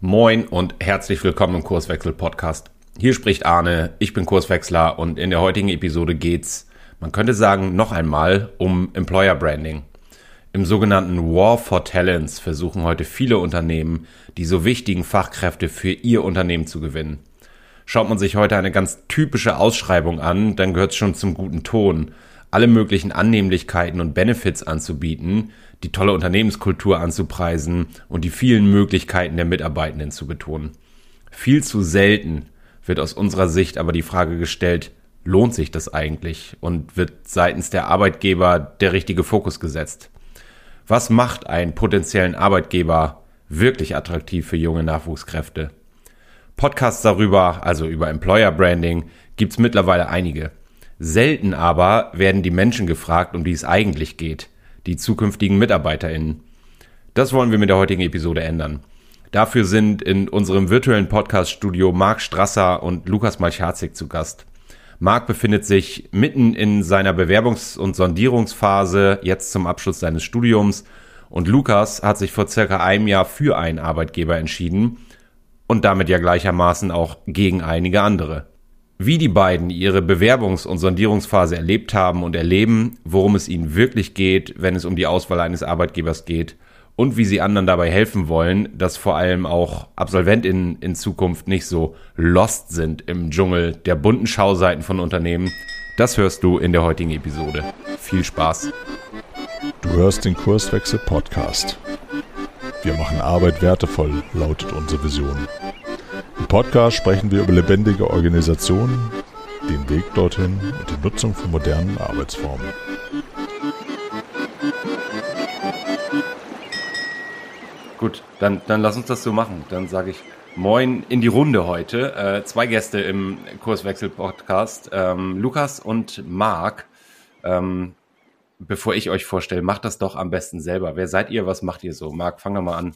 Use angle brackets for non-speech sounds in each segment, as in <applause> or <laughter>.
Moin und herzlich willkommen im Kurswechsel Podcast. Hier spricht Arne, ich bin Kurswechsler und in der heutigen Episode geht's, man könnte sagen, noch einmal um Employer Branding. Im sogenannten War for Talents versuchen heute viele Unternehmen, die so wichtigen Fachkräfte für ihr Unternehmen zu gewinnen. Schaut man sich heute eine ganz typische Ausschreibung an, dann gehört es schon zum guten Ton, alle möglichen Annehmlichkeiten und Benefits anzubieten, die tolle Unternehmenskultur anzupreisen und die vielen Möglichkeiten der Mitarbeitenden zu betonen. Viel zu selten wird aus unserer Sicht aber die Frage gestellt, lohnt sich das eigentlich und wird seitens der Arbeitgeber der richtige Fokus gesetzt? Was macht einen potenziellen Arbeitgeber wirklich attraktiv für junge Nachwuchskräfte? Podcasts darüber, also über Employer Branding, gibt's mittlerweile einige. Selten aber werden die Menschen gefragt, um die es eigentlich geht die zukünftigen MitarbeiterInnen. Das wollen wir mit der heutigen Episode ändern. Dafür sind in unserem virtuellen Podcast-Studio Marc Strasser und Lukas Malchazik zu Gast. Marc befindet sich mitten in seiner Bewerbungs- und Sondierungsphase, jetzt zum Abschluss seines Studiums. Und Lukas hat sich vor circa einem Jahr für einen Arbeitgeber entschieden und damit ja gleichermaßen auch gegen einige andere. Wie die beiden ihre Bewerbungs- und Sondierungsphase erlebt haben und erleben, worum es ihnen wirklich geht, wenn es um die Auswahl eines Arbeitgebers geht und wie sie anderen dabei helfen wollen, dass vor allem auch AbsolventInnen in Zukunft nicht so lost sind im Dschungel der bunten Schauseiten von Unternehmen, das hörst du in der heutigen Episode. Viel Spaß! Du hörst den Kurswechsel Podcast. Wir machen Arbeit wertevoll, lautet unsere Vision. Podcast sprechen wir über lebendige Organisationen, den Weg dorthin und die Nutzung von modernen Arbeitsformen. Gut, dann, dann lass uns das so machen. Dann sage ich Moin in die Runde heute. Äh, zwei Gäste im Kurswechsel-Podcast, ähm, Lukas und Marc. Ähm, bevor ich euch vorstelle, macht das doch am besten selber. Wer seid ihr? Was macht ihr so? Marc, fang doch mal an.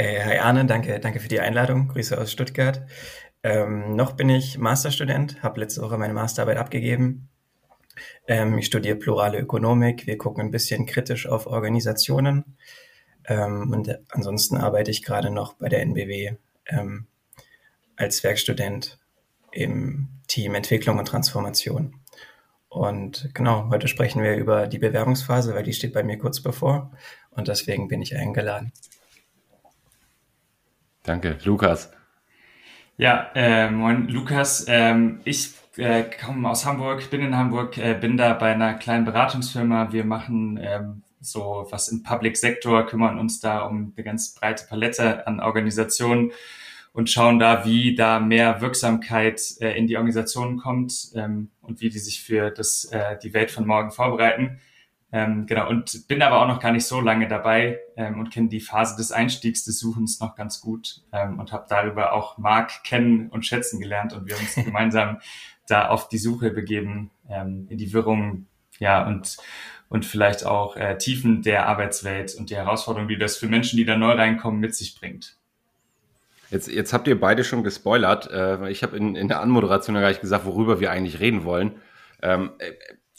Äh, hi Arne, danke, danke für die Einladung. Grüße aus Stuttgart. Ähm, noch bin ich Masterstudent, habe letzte Woche meine Masterarbeit abgegeben. Ähm, ich studiere plurale Ökonomik. Wir gucken ein bisschen kritisch auf Organisationen. Ähm, und ansonsten arbeite ich gerade noch bei der NBW ähm, als Werkstudent im Team Entwicklung und Transformation. Und genau, heute sprechen wir über die Bewerbungsphase, weil die steht bei mir kurz bevor. Und deswegen bin ich eingeladen. Danke, Lukas. Ja, äh, moin Lukas. Ähm, ich äh, komme aus Hamburg, bin in Hamburg, äh, bin da bei einer kleinen Beratungsfirma. Wir machen ähm, so was im Public Sektor, kümmern uns da um eine ganz breite Palette an Organisationen und schauen da, wie da mehr Wirksamkeit äh, in die Organisationen kommt ähm, und wie die sich für das, äh, die Welt von morgen vorbereiten. Ähm, genau, und bin aber auch noch gar nicht so lange dabei ähm, und kenne die Phase des Einstiegs des Suchens noch ganz gut ähm, und habe darüber auch Marc kennen und schätzen gelernt und wir uns <laughs> gemeinsam da auf die Suche begeben, ähm, in die Wirrung, ja, und, und vielleicht auch äh, Tiefen der Arbeitswelt und die Herausforderungen, die das für Menschen, die da neu reinkommen, mit sich bringt. Jetzt, jetzt habt ihr beide schon gespoilert. Äh, ich habe in, in der Anmoderation ja gar nicht gesagt, worüber wir eigentlich reden wollen. Ähm, äh,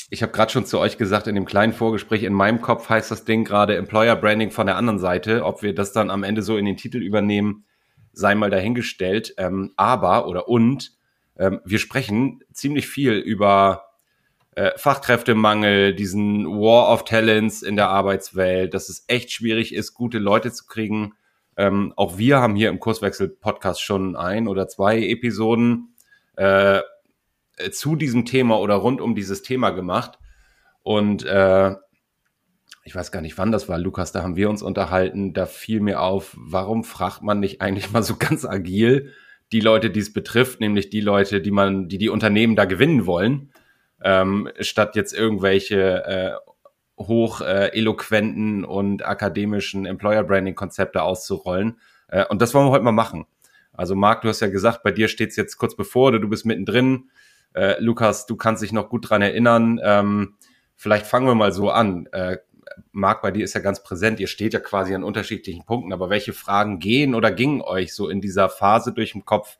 ich habe gerade schon zu euch gesagt, in dem kleinen Vorgespräch, in meinem Kopf heißt das Ding gerade Employer Branding von der anderen Seite. Ob wir das dann am Ende so in den Titel übernehmen, sei mal dahingestellt. Ähm, aber oder und, ähm, wir sprechen ziemlich viel über äh, Fachkräftemangel, diesen War of Talents in der Arbeitswelt, dass es echt schwierig ist, gute Leute zu kriegen. Ähm, auch wir haben hier im Kurswechsel-Podcast schon ein oder zwei Episoden äh, zu diesem Thema oder rund um dieses Thema gemacht. Und äh, ich weiß gar nicht, wann das war, Lukas, da haben wir uns unterhalten. Da fiel mir auf, warum fragt man nicht eigentlich mal so ganz agil die Leute, die es betrifft, nämlich die Leute, die man, die die Unternehmen da gewinnen wollen, ähm, statt jetzt irgendwelche äh, hoch äh, eloquenten und akademischen Employer Branding Konzepte auszurollen. Äh, und das wollen wir heute mal machen. Also Marc, du hast ja gesagt, bei dir steht es jetzt kurz bevor, du bist mittendrin. Äh, Lukas, du kannst dich noch gut dran erinnern. Ähm, vielleicht fangen wir mal so an. Äh, Marc, bei dir ist ja ganz präsent. Ihr steht ja quasi an unterschiedlichen Punkten. Aber welche Fragen gehen oder gingen euch so in dieser Phase durch den Kopf?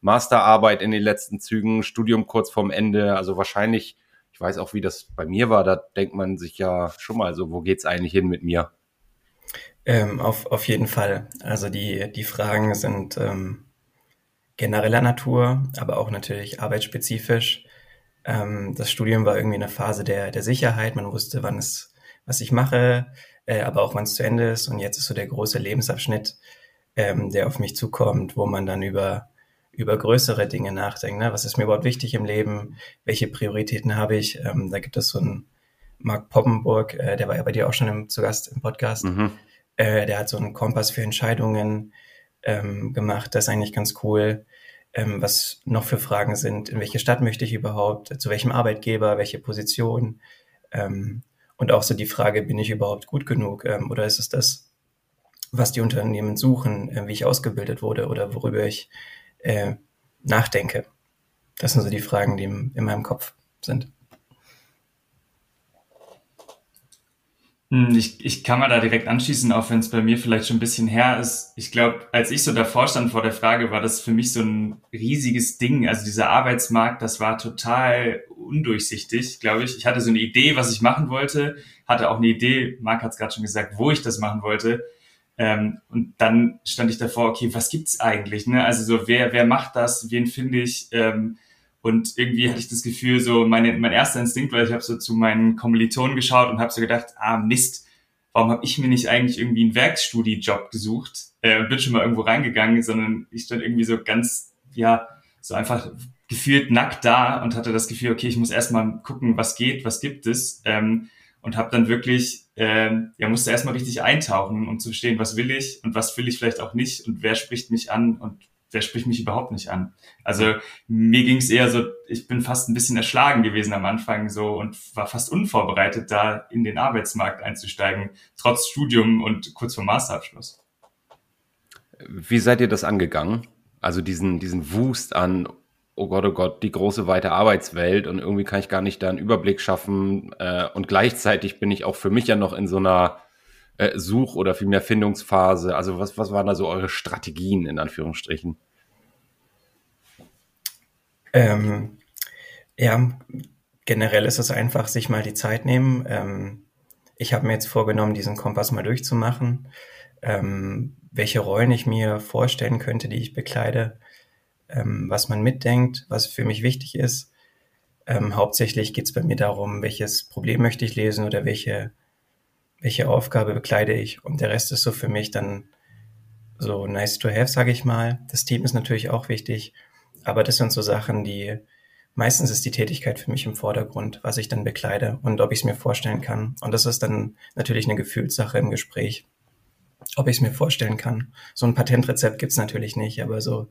Masterarbeit in den letzten Zügen, Studium kurz vorm Ende. Also wahrscheinlich, ich weiß auch, wie das bei mir war. Da denkt man sich ja schon mal so, wo geht's eigentlich hin mit mir? Ähm, auf, auf jeden Fall. Also die, die Fragen sind ähm, genereller Natur, aber auch natürlich arbeitsspezifisch. Ähm, das Studium war irgendwie eine Phase der, der Sicherheit. Man wusste, wann es, was ich mache, äh, aber auch wann es zu Ende ist. Und jetzt ist so der große Lebensabschnitt, ähm, der auf mich zukommt, wo man dann über, über größere Dinge nachdenkt. Ne? Was ist mir überhaupt wichtig im Leben? Welche Prioritäten habe ich? Ähm, da gibt es so einen Mark Poppenburg, äh, der war ja bei dir auch schon im, zu Gast im Podcast. Mhm. Äh, der hat so einen Kompass für Entscheidungen ähm, gemacht. Das ist eigentlich ganz cool. Ähm, was noch für Fragen sind, in welche Stadt möchte ich überhaupt, zu welchem Arbeitgeber, welche Position ähm, und auch so die Frage, bin ich überhaupt gut genug ähm, oder ist es das, was die Unternehmen suchen, äh, wie ich ausgebildet wurde oder worüber ich äh, nachdenke. Das sind so die Fragen, die in meinem Kopf sind. Ich, ich kann mal da direkt anschließen, auch wenn es bei mir vielleicht schon ein bisschen her ist. Ich glaube, als ich so davor stand vor der Frage, war das für mich so ein riesiges Ding. Also dieser Arbeitsmarkt, das war total undurchsichtig, glaube ich. Ich hatte so eine Idee, was ich machen wollte, hatte auch eine Idee, Marc hat es gerade schon gesagt, wo ich das machen wollte. Ähm, und dann stand ich davor, okay, was gibt's eigentlich? Ne? Also so, wer, wer macht das? Wen finde ich? Ähm, und irgendwie hatte ich das Gefühl, so meine, mein erster Instinkt war, ich habe so zu meinen Kommilitonen geschaut und habe so gedacht, ah Mist, warum habe ich mir nicht eigentlich irgendwie einen Werkstudie-Job gesucht? Äh, und bin schon mal irgendwo reingegangen, sondern ich stand irgendwie so ganz, ja, so einfach gefühlt nackt da und hatte das Gefühl, okay, ich muss erstmal gucken, was geht, was gibt es? Ähm, und habe dann wirklich, ähm, ja, musste erstmal richtig eintauchen, um zu verstehen, was will ich und was will ich vielleicht auch nicht und wer spricht mich an und der spricht mich überhaupt nicht an. Also mir ging es eher so, ich bin fast ein bisschen erschlagen gewesen am Anfang so und war fast unvorbereitet, da in den Arbeitsmarkt einzusteigen, trotz Studium und kurz vor Masterabschluss. Wie seid ihr das angegangen? Also diesen, diesen Wust an, oh Gott, oh Gott, die große weite Arbeitswelt und irgendwie kann ich gar nicht da einen Überblick schaffen äh, und gleichzeitig bin ich auch für mich ja noch in so einer äh, Such- oder vielmehr Findungsphase? Also was, was waren da so eure Strategien in Anführungsstrichen? Ähm, ja, generell ist es einfach, sich mal die Zeit nehmen. Ähm, ich habe mir jetzt vorgenommen, diesen Kompass mal durchzumachen, ähm, welche Rollen ich mir vorstellen könnte, die ich bekleide, ähm, was man mitdenkt, was für mich wichtig ist. Ähm, hauptsächlich geht es bei mir darum, welches Problem möchte ich lesen oder welche welche Aufgabe bekleide ich und der Rest ist so für mich dann so nice to have, sage ich mal. Das Team ist natürlich auch wichtig, aber das sind so Sachen, die meistens ist die Tätigkeit für mich im Vordergrund, was ich dann bekleide und ob ich es mir vorstellen kann. Und das ist dann natürlich eine Gefühlssache im Gespräch, ob ich es mir vorstellen kann. So ein Patentrezept gibt's natürlich nicht, aber so,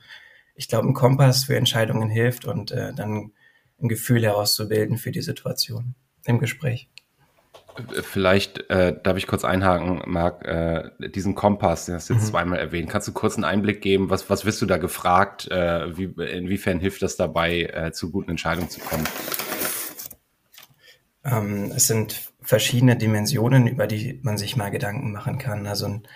ich glaube, ein Kompass für Entscheidungen hilft und äh, dann ein Gefühl herauszubilden für die Situation im Gespräch. Vielleicht äh, darf ich kurz einhaken, Marc, äh, diesen Kompass, den hast du jetzt mhm. zweimal erwähnt. Kannst du kurz einen Einblick geben? Was, was wirst du da gefragt? Äh, wie, inwiefern hilft das dabei, äh, zu guten Entscheidungen zu kommen? Ähm, es sind verschiedene Dimensionen, über die man sich mal Gedanken machen kann. Also ein,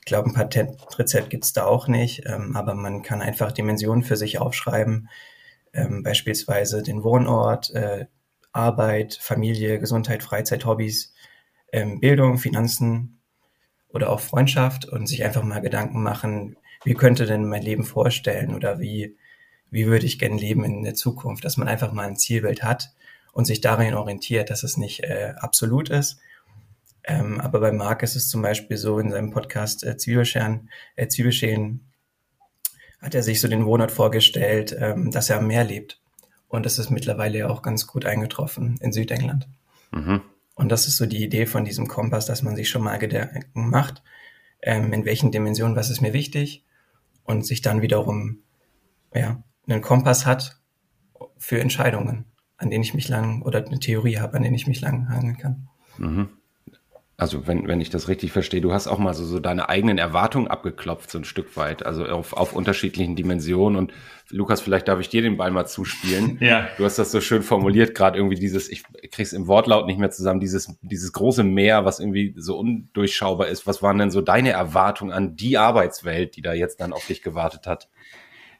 ich glaube, ein Patentrezept gibt's da auch nicht, ähm, aber man kann einfach Dimensionen für sich aufschreiben, ähm, beispielsweise den Wohnort, äh, Arbeit, Familie, Gesundheit, Freizeit, Hobbys, ähm, Bildung, Finanzen oder auch Freundschaft und sich einfach mal Gedanken machen, wie könnte denn mein Leben vorstellen oder wie, wie würde ich gerne leben in der Zukunft, dass man einfach mal ein Zielbild hat und sich darin orientiert, dass es nicht äh, absolut ist. Ähm, aber bei Marc ist es zum Beispiel so in seinem Podcast äh, Zwiebelscheren, äh, Zwiebelschälen hat er sich so den Wohnort vorgestellt, ähm, dass er am Meer lebt. Und das ist mittlerweile ja auch ganz gut eingetroffen in Südengland. Mhm. Und das ist so die Idee von diesem Kompass, dass man sich schon mal Gedanken macht, ähm, in welchen Dimensionen, was ist mir wichtig und sich dann wiederum ja, einen Kompass hat für Entscheidungen, an denen ich mich lang oder eine Theorie habe, an denen ich mich lang hangeln kann. Mhm also wenn, wenn ich das richtig verstehe, du hast auch mal so, so deine eigenen Erwartungen abgeklopft, so ein Stück weit, also auf, auf unterschiedlichen Dimensionen. Und Lukas, vielleicht darf ich dir den Ball mal zuspielen. <laughs> ja. Du hast das so schön formuliert, gerade irgendwie dieses, ich krieg's im Wortlaut nicht mehr zusammen, dieses, dieses große Meer, was irgendwie so undurchschaubar ist. Was waren denn so deine Erwartungen an die Arbeitswelt, die da jetzt dann auf dich gewartet hat?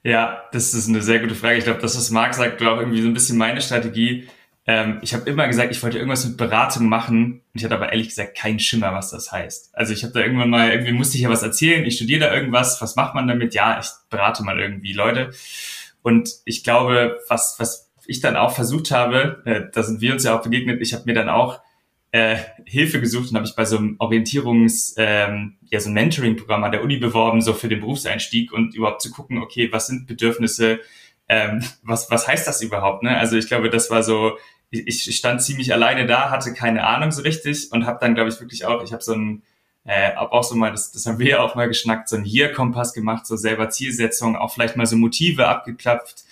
Ja, das ist eine sehr gute Frage. Ich glaube, das, was Marc sagt, war auch irgendwie so ein bisschen meine Strategie Ähm, ich habe immer gesagt, ich wollte irgendwas mit Beratung machen. Und ich hatte aber ehrlich gesagt keinen Schimmer, was das heißt. Also ich habe da irgendwann mal, irgendwie musste ich ja was erzählen. Ich studiere da irgendwas. Was macht man damit? Ja, ich berate mal irgendwie Leute. Und ich glaube, was, was ich dann auch versucht habe, äh, da sind wir uns ja auch begegnet, ich habe mir dann auch äh, Hilfe gesucht und habe ich bei so einem Orientierungs, ähm, ja, so ein Mentoring-Programm an der Uni beworben, so für den Berufseinstieg und überhaupt zu gucken, okay, was sind Bedürfnisse, ähm, was, was heißt das überhaupt? Ne? Also ich glaube, das war so, ich, ich stand ziemlich alleine da, hatte keine Ahnung so richtig und habe dann, glaube ich, wirklich auch, ich habe so ein, äh, auch so mal, das, das haben wir ja <laughs> auch mal geschnackt, so ein Year-Kompass gemacht, so selber Zielsetzungen, auch vielleicht mal so Motive abgeklapft,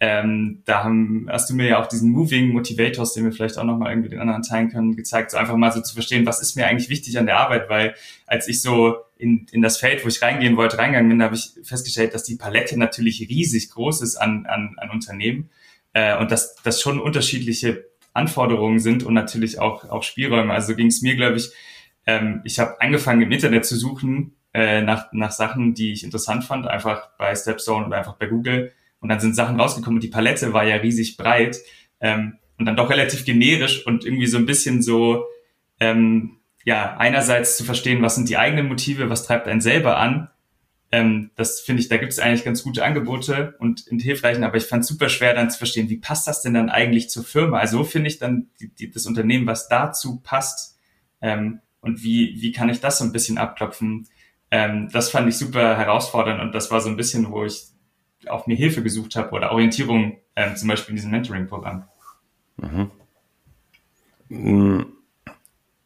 ähm, da haben, hast du mir ja auch diesen Moving Motivators, den wir vielleicht auch nochmal irgendwie den anderen teilen können, gezeigt, so einfach mal so zu verstehen, was ist mir eigentlich wichtig an der Arbeit, weil als ich so in, in das Feld, wo ich reingehen wollte, reingegangen bin, habe ich festgestellt, dass die Palette natürlich riesig groß ist an, an, an Unternehmen äh, und dass das schon unterschiedliche Anforderungen sind und natürlich auch, auch Spielräume. Also ging es mir, glaube ich, ähm, ich habe angefangen im Internet zu suchen äh, nach, nach Sachen, die ich interessant fand, einfach bei Stepstone oder einfach bei Google und dann sind Sachen rausgekommen und die Palette war ja riesig breit ähm, und dann doch relativ generisch und irgendwie so ein bisschen so, ähm, ja, einerseits zu verstehen, was sind die eigenen Motive, was treibt einen selber an. Ähm, das finde ich, da gibt es eigentlich ganz gute Angebote und, und hilfreichen, aber ich fand es super schwer dann zu verstehen, wie passt das denn dann eigentlich zur Firma? Also finde ich dann die, die, das Unternehmen, was dazu passt ähm, und wie, wie kann ich das so ein bisschen abklopfen? Ähm, das fand ich super herausfordernd und das war so ein bisschen, wo ich auch mir Hilfe gesucht habe oder Orientierung, ähm, zum Beispiel in diesem Mentoring-Programm. Mhm.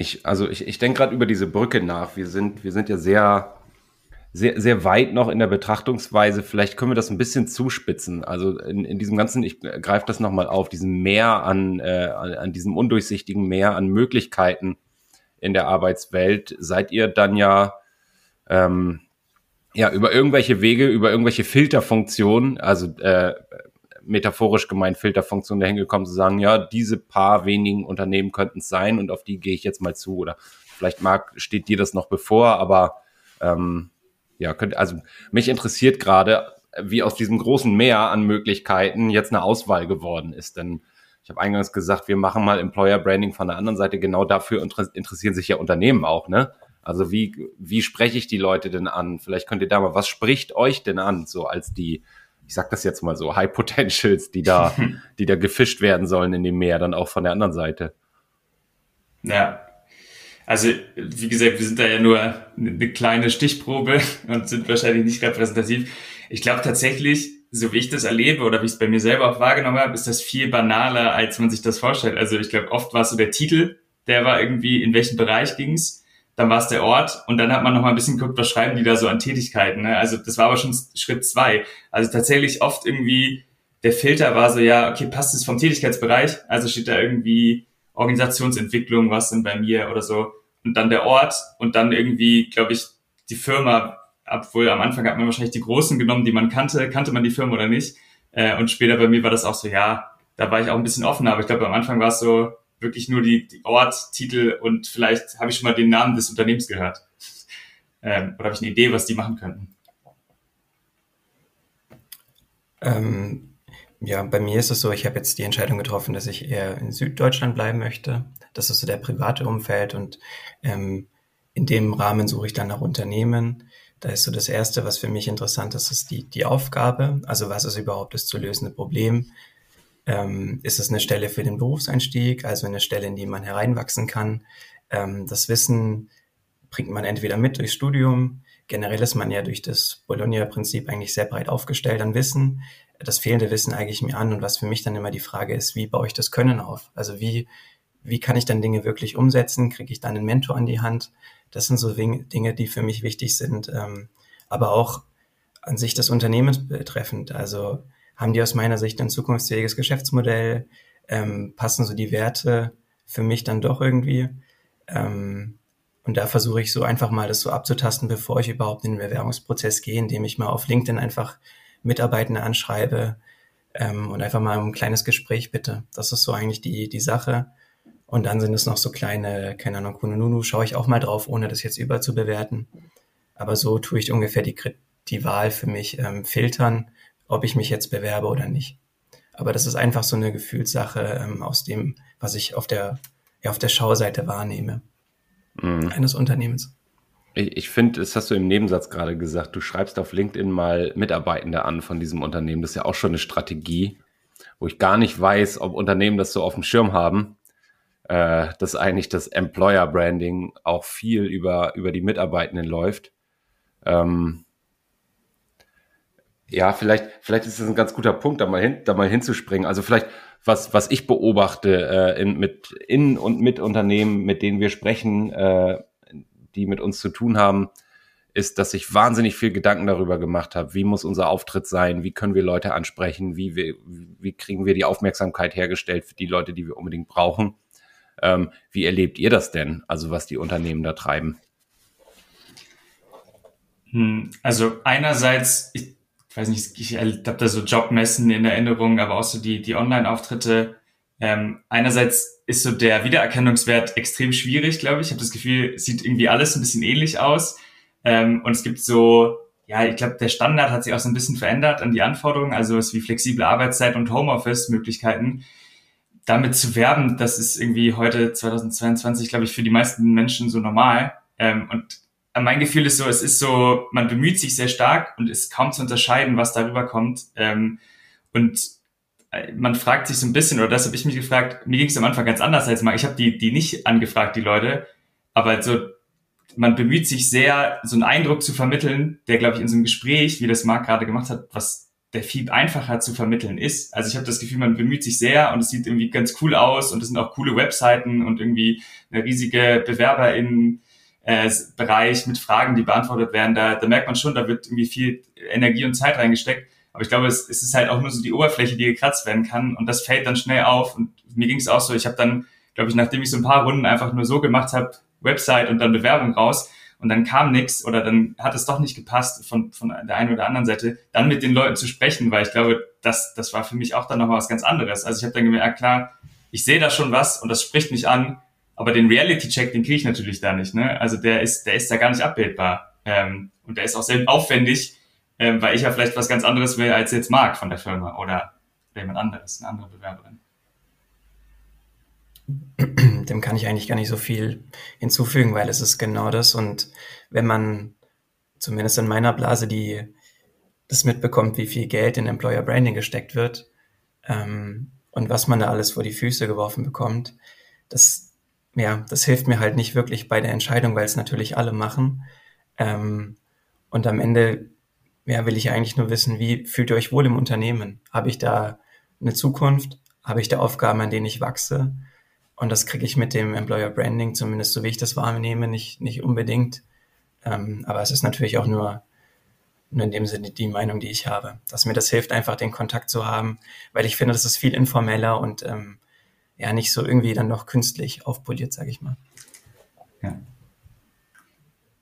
Ich, also ich, ich denke gerade über diese Brücke nach. Wir sind, wir sind ja sehr, sehr, sehr weit noch in der Betrachtungsweise. Vielleicht können wir das ein bisschen zuspitzen. Also in, in diesem ganzen, ich greife das nochmal auf, diesem Meer an, äh, an, an diesem undurchsichtigen Meer an Möglichkeiten in der Arbeitswelt, seid ihr dann ja ähm, ja, über irgendwelche Wege, über irgendwelche Filterfunktionen, also äh, metaphorisch gemeint Filterfunktionen dahin gekommen zu sagen, ja, diese paar wenigen Unternehmen könnten es sein und auf die gehe ich jetzt mal zu. Oder vielleicht mag, steht dir das noch bevor, aber ähm, ja, könnte, also mich interessiert gerade, wie aus diesem großen Meer an Möglichkeiten jetzt eine Auswahl geworden ist. Denn ich habe eingangs gesagt, wir machen mal Employer Branding von der anderen Seite. Genau dafür interessieren sich ja Unternehmen auch, ne? Also wie, wie spreche ich die Leute denn an? Vielleicht könnt ihr da mal, was spricht euch denn an, so als die, ich sag das jetzt mal so, High Potentials, die da, <laughs> die da gefischt werden sollen in dem Meer, dann auch von der anderen Seite? Ja. Also, wie gesagt, wir sind da ja nur eine kleine Stichprobe <laughs> und sind wahrscheinlich nicht repräsentativ. Ich glaube tatsächlich, so wie ich das erlebe oder wie ich es bei mir selber auch wahrgenommen habe, ist das viel banaler, als man sich das vorstellt. Also ich glaube, oft war es so der Titel, der war irgendwie, in welchem Bereich ging's dann war es der Ort und dann hat man noch mal ein bisschen geguckt, was schreiben die da so an Tätigkeiten. Ne? Also das war aber schon Schritt zwei. Also tatsächlich oft irgendwie der Filter war so, ja, okay, passt es vom Tätigkeitsbereich? Also steht da irgendwie Organisationsentwicklung, was denn bei mir oder so. Und dann der Ort und dann irgendwie, glaube ich, die Firma, obwohl am Anfang hat man wahrscheinlich die Großen genommen, die man kannte, kannte man die Firma oder nicht. Äh, und später bei mir war das auch so, ja, da war ich auch ein bisschen offener, aber ich glaube, am Anfang war es so, wirklich nur die, die Ort, Titel und vielleicht habe ich schon mal den Namen des Unternehmens gehört. <laughs> Ähm, oder habe ich eine Idee, was die machen könnten? Ähm, ja, bei mir ist es so, ich habe jetzt die Entscheidung getroffen, dass ich eher in Süddeutschland bleiben möchte. Das ist so der private Umfeld und ähm, in dem Rahmen suche ich dann nach Unternehmen. Da ist so das Erste, was für mich interessant ist, ist die, die Aufgabe. Also was ist überhaupt das zu lösende Problem? Ähm, ist es eine Stelle für den Berufseinstieg, also eine Stelle, in die man hereinwachsen kann? Ähm, das Wissen bringt man entweder mit durchs Studium. Generell ist man ja durch das Bologna-Prinzip eigentlich sehr breit aufgestellt an Wissen. Das fehlende Wissen eigene ich mir an. Und was für mich dann immer die Frage ist, wie baue ich das Können auf? Also wie, wie kann ich dann Dinge wirklich umsetzen? Kriege ich dann einen Mentor an die Hand? Das sind so Dinge, die für mich wichtig sind. Ähm, aber auch an sich des Unternehmens betreffend. Also haben die aus meiner Sicht ein zukunftsfähiges Geschäftsmodell? Ähm, passen so die Werte für mich dann doch irgendwie? Ähm, und da versuche ich so einfach mal das so abzutasten, bevor ich überhaupt in den Bewerbungsprozess gehe, indem ich mal auf LinkedIn einfach Mitarbeitende anschreibe ähm, und einfach mal ein kleines Gespräch bitte. Das ist so eigentlich die, die Sache. Und dann sind es noch so kleine, keine Ahnung, Kununu, schaue ich auch mal drauf, ohne das jetzt überzubewerten. Aber so tue ich ungefähr die, die Wahl für mich ähm, filtern ob ich mich jetzt bewerbe oder nicht. Aber das ist einfach so eine Gefühlssache ähm, aus dem, was ich auf der, ja, auf der Schauseite wahrnehme mhm. eines Unternehmens. Ich, ich finde, das hast du im Nebensatz gerade gesagt, du schreibst auf LinkedIn mal Mitarbeitende an von diesem Unternehmen. Das ist ja auch schon eine Strategie, wo ich gar nicht weiß, ob Unternehmen das so auf dem Schirm haben, äh, dass eigentlich das Employer Branding auch viel über, über die Mitarbeitenden läuft. Ähm, ja, vielleicht, vielleicht ist das ein ganz guter Punkt, da mal hin, da mal hinzuspringen. Also vielleicht, was, was ich beobachte äh, in, mit in und mit Unternehmen, mit denen wir sprechen, äh, die mit uns zu tun haben, ist, dass ich wahnsinnig viel Gedanken darüber gemacht habe, wie muss unser Auftritt sein, wie können wir Leute ansprechen, wie, wir, wie kriegen wir die Aufmerksamkeit hergestellt für die Leute, die wir unbedingt brauchen. Ähm, wie erlebt ihr das denn, also was die Unternehmen da treiben? Hm, also einerseits, ich weiß nicht, ich habe da so Jobmessen in Erinnerung, aber auch so die, die Online-Auftritte. Ähm, einerseits ist so der Wiedererkennungswert extrem schwierig, glaube ich. Ich habe das Gefühl, sieht irgendwie alles ein bisschen ähnlich aus. Ähm, und es gibt so, ja, ich glaube, der Standard hat sich auch so ein bisschen verändert an die Anforderungen, also es wie flexible Arbeitszeit und Homeoffice-Möglichkeiten. Damit zu werben, das ist irgendwie heute 2022, glaube ich, für die meisten Menschen so normal. Ähm, und mein Gefühl ist so, es ist so, man bemüht sich sehr stark und ist kaum zu unterscheiden, was darüber kommt. Ähm, und äh, man fragt sich so ein bisschen, oder das habe ich mich gefragt, mir ging es am Anfang ganz anders als mal. Ich habe die, die nicht angefragt, die Leute, aber so, man bemüht sich sehr, so einen Eindruck zu vermitteln, der, glaube ich, in so einem Gespräch, wie das Marc gerade gemacht hat, was der viel einfacher zu vermitteln ist. Also ich habe das Gefühl, man bemüht sich sehr und es sieht irgendwie ganz cool aus und es sind auch coole Webseiten und irgendwie eine riesige BewerberInnen äh, Bereich mit Fragen, die beantwortet werden, da, da merkt man schon, da wird irgendwie viel Energie und Zeit reingesteckt. Aber ich glaube, es, es ist halt auch nur so die Oberfläche, die gekratzt werden kann und das fällt dann schnell auf. Und mir ging es auch so, ich habe dann, glaube ich, nachdem ich so ein paar Runden einfach nur so gemacht habe, Website und dann Bewerbung raus und dann kam nichts oder dann hat es doch nicht gepasst von, von der einen oder anderen Seite, dann mit den Leuten zu sprechen, weil ich glaube, das, das war für mich auch dann nochmal was ganz anderes. Also ich habe dann gemerkt, klar, ich sehe da schon was und das spricht mich an aber den Reality-Check, den kriege ich natürlich da nicht. Ne? Also der ist, der ist da gar nicht abbildbar. Ähm, und der ist auch sehr aufwendig, ähm, weil ich ja vielleicht was ganz anderes will als jetzt Marc von der Firma oder jemand anderes, eine andere Bewerberin. <clears throat> Dem kann ich eigentlich gar nicht so viel hinzufügen, weil es ist genau das. Und wenn man zumindest in meiner Blase die das mitbekommt, wie viel Geld in Employer Branding gesteckt wird ähm, und was man da alles vor die Füße geworfen bekommt, das, ja, das hilft mir halt nicht wirklich bei der Entscheidung, weil es natürlich alle machen. Ähm, und am Ende ja, will ich eigentlich nur wissen, wie fühlt ihr euch wohl im Unternehmen? Habe ich da eine Zukunft? Habe ich da Aufgaben, an denen ich wachse? Und das kriege ich mit dem Employer Branding, zumindest so wie ich das wahrnehme, nicht, nicht unbedingt. Ähm, aber es ist natürlich auch nur, nur in dem Sinne die Meinung, die ich habe, dass mir das hilft, einfach den Kontakt zu haben, weil ich finde, das ist viel informeller und ähm, ja nicht so irgendwie dann noch künstlich aufpoliert, sage ich mal. Ja.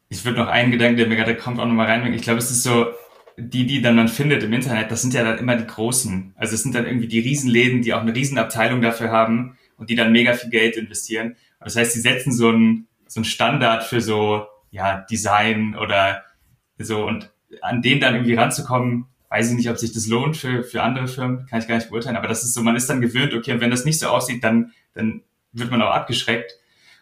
Ich würde noch einen Gedanken, der mir gerade kommt, auch nochmal reinbringen. Ich glaube, es ist so, die, die dann man findet im Internet, das sind ja dann immer die Großen. Also es sind dann irgendwie die Riesenläden, die auch eine Riesenabteilung dafür haben und die dann mega viel Geld investieren. Das heißt, sie setzen so einen, so einen Standard für so, ja, Design oder so und an den dann irgendwie ranzukommen, weiß ich nicht, ob sich das lohnt für, für andere Firmen, kann ich gar nicht beurteilen, aber das ist so, man ist dann gewöhnt, okay, und wenn das nicht so aussieht, dann, dann wird man auch abgeschreckt.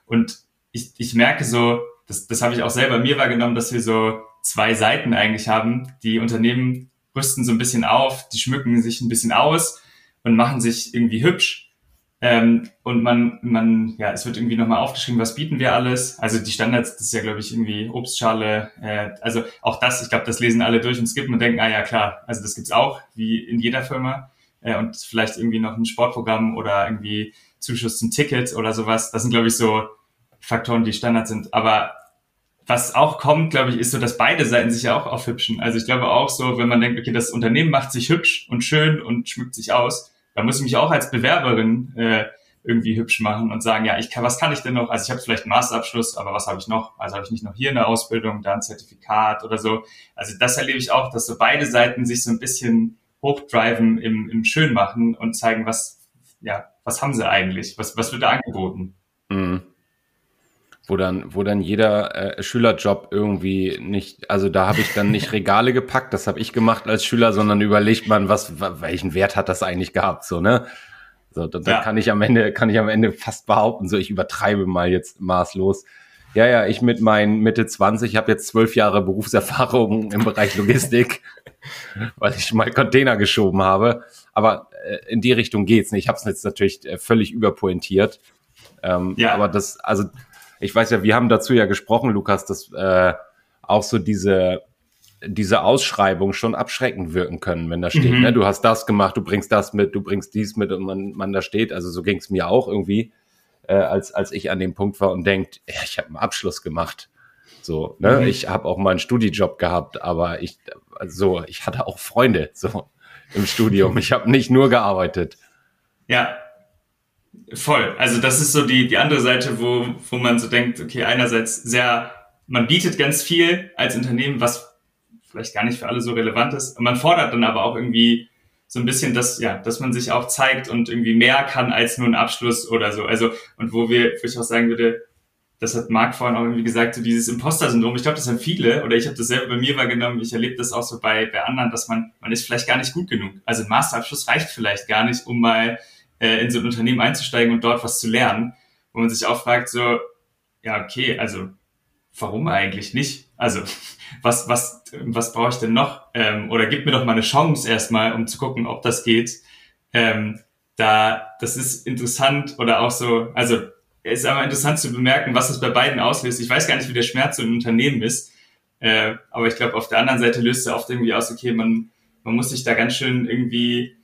Und ich, ich merke so, das, das habe ich auch selber mir wahrgenommen, dass wir so zwei Seiten eigentlich haben. Die Unternehmen rüsten so ein bisschen auf, die schmücken sich ein bisschen aus und machen sich irgendwie hübsch. Ähm, und man, man, ja, es wird irgendwie nochmal aufgeschrieben, was bieten wir alles. Also die Standards, das ist ja, glaube ich, irgendwie Obstschale. Äh, also auch das, ich glaube, das lesen alle durch und skippen und denken, ah ja, klar, also das gibt's auch, wie in jeder Firma. Äh, und vielleicht irgendwie noch ein Sportprogramm oder irgendwie Zuschuss zum Ticket oder sowas. Das sind, glaube ich, so Faktoren, die Standard sind. Aber was auch kommt, glaube ich, ist so, dass beide Seiten sich ja auch aufhübschen. Also ich glaube auch so, wenn man denkt, okay, das Unternehmen macht sich hübsch und schön und schmückt sich aus, da muss ich mich auch als Bewerberin äh, irgendwie hübsch machen und sagen, ja, ich kann, was kann ich denn noch? Also ich habe vielleicht einen Masterabschluss, aber was habe ich noch? Also habe ich nicht noch hier eine Ausbildung, da ein Zertifikat oder so. Also das erlebe ich auch, dass so beide Seiten sich so ein bisschen hochdriven im, im Schönmachen und zeigen, was, ja, was haben sie eigentlich? Was, was wird da angeboten? Mhm. Wo dann, wo dann jeder äh, Schülerjob irgendwie nicht, also da habe ich dann nicht Regale gepackt, das habe ich gemacht als Schüler, sondern überlegt man, was, welchen Wert hat das eigentlich gehabt, so, ne? So, dann, ja. kann ich am Ende, kann ich am Ende fast behaupten, so ich übertreibe mal jetzt maßlos. Ja, ja, ich mit meinen Mitte 20 habe jetzt zwölf Jahre Berufserfahrung im Bereich Logistik, <laughs> weil ich mal Container geschoben habe. Aber äh, in die Richtung geht's nicht. Ich habe es jetzt natürlich äh, völlig überpointiert. Ähm, ja. Aber das, also ich weiß ja, wir haben dazu ja gesprochen, Lukas, dass äh, auch so diese diese Ausschreibung schon abschreckend wirken können, wenn da steht, mhm. ne, du hast das gemacht, du bringst das mit, du bringst dies mit und man, man da steht. Also so ging es mir auch irgendwie, äh, als, als ich an dem Punkt war und denkt, ja, ich habe einen Abschluss gemacht. So, ne? Mhm. Ich habe auch mal einen Studijob gehabt, aber ich, also ich hatte auch Freunde so im Studium. Ich habe nicht nur gearbeitet. Ja, Voll. Also das ist so die, die andere Seite, wo, wo man so denkt, okay, einerseits sehr, man bietet ganz viel als Unternehmen, was vielleicht gar nicht für alle so relevant ist. Und man fordert dann aber auch irgendwie so ein bisschen, dass, ja, dass man sich auch zeigt und irgendwie mehr kann als nur ein Abschluss oder so. Also, und wo wir, wo ich auch sagen würde, das hat Marc vorhin auch irgendwie gesagt, so dieses Imposter-Syndrom. Ich glaube, das haben viele, oder ich habe das selber bei mir wahrgenommen, ich erlebe das auch so bei, bei anderen, dass man, man ist vielleicht gar nicht gut genug. Also ein Masterabschluss reicht vielleicht gar nicht, um mal äh, in so ein Unternehmen einzusteigen und dort was zu lernen, wo man sich auch fragt, so, ja, okay, also warum eigentlich nicht? Also, <laughs> was, was, was brauche ich denn noch? Ähm, oder gib mir doch mal eine Chance erstmal, um zu gucken, ob das geht. Ähm, da, das ist interessant oder auch so, also es ist aber interessant zu bemerken, was es bei beiden auslöst. Ich weiß gar nicht, wie der Schmerz so im Unternehmen ist, äh, aber ich glaube, auf der anderen Seite löst er oft irgendwie aus, okay, man, man muss sich da ganz schön irgendwie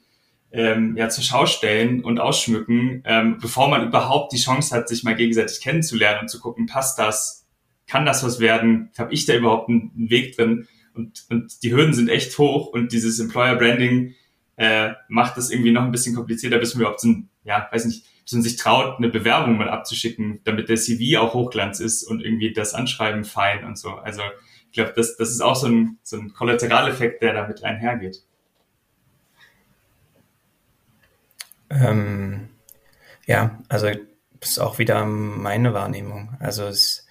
ähm, ja, zur Schau stellen und ausschmücken, ähm, bevor man überhaupt die Chance hat, sich mal gegenseitig kennenzulernen und zu gucken, passt das, kann das was werden, habe ich da überhaupt einen Weg drin? Und, und die Hürden sind echt hoch und dieses Employer Branding äh, macht das irgendwie noch ein bisschen komplizierter, bis man überhaupt so ein, ja, weiß nicht, bis man sich traut, eine Bewerbung mal abzuschicken, damit der CV auch Hochglanz ist und irgendwie das Anschreiben fein und so. Also ich glaube, das, das ist auch so ein, so ein Kollateraleffekt, der damit einhergeht. Ähm, ja, also das ist auch wieder meine Wahrnehmung. Also es,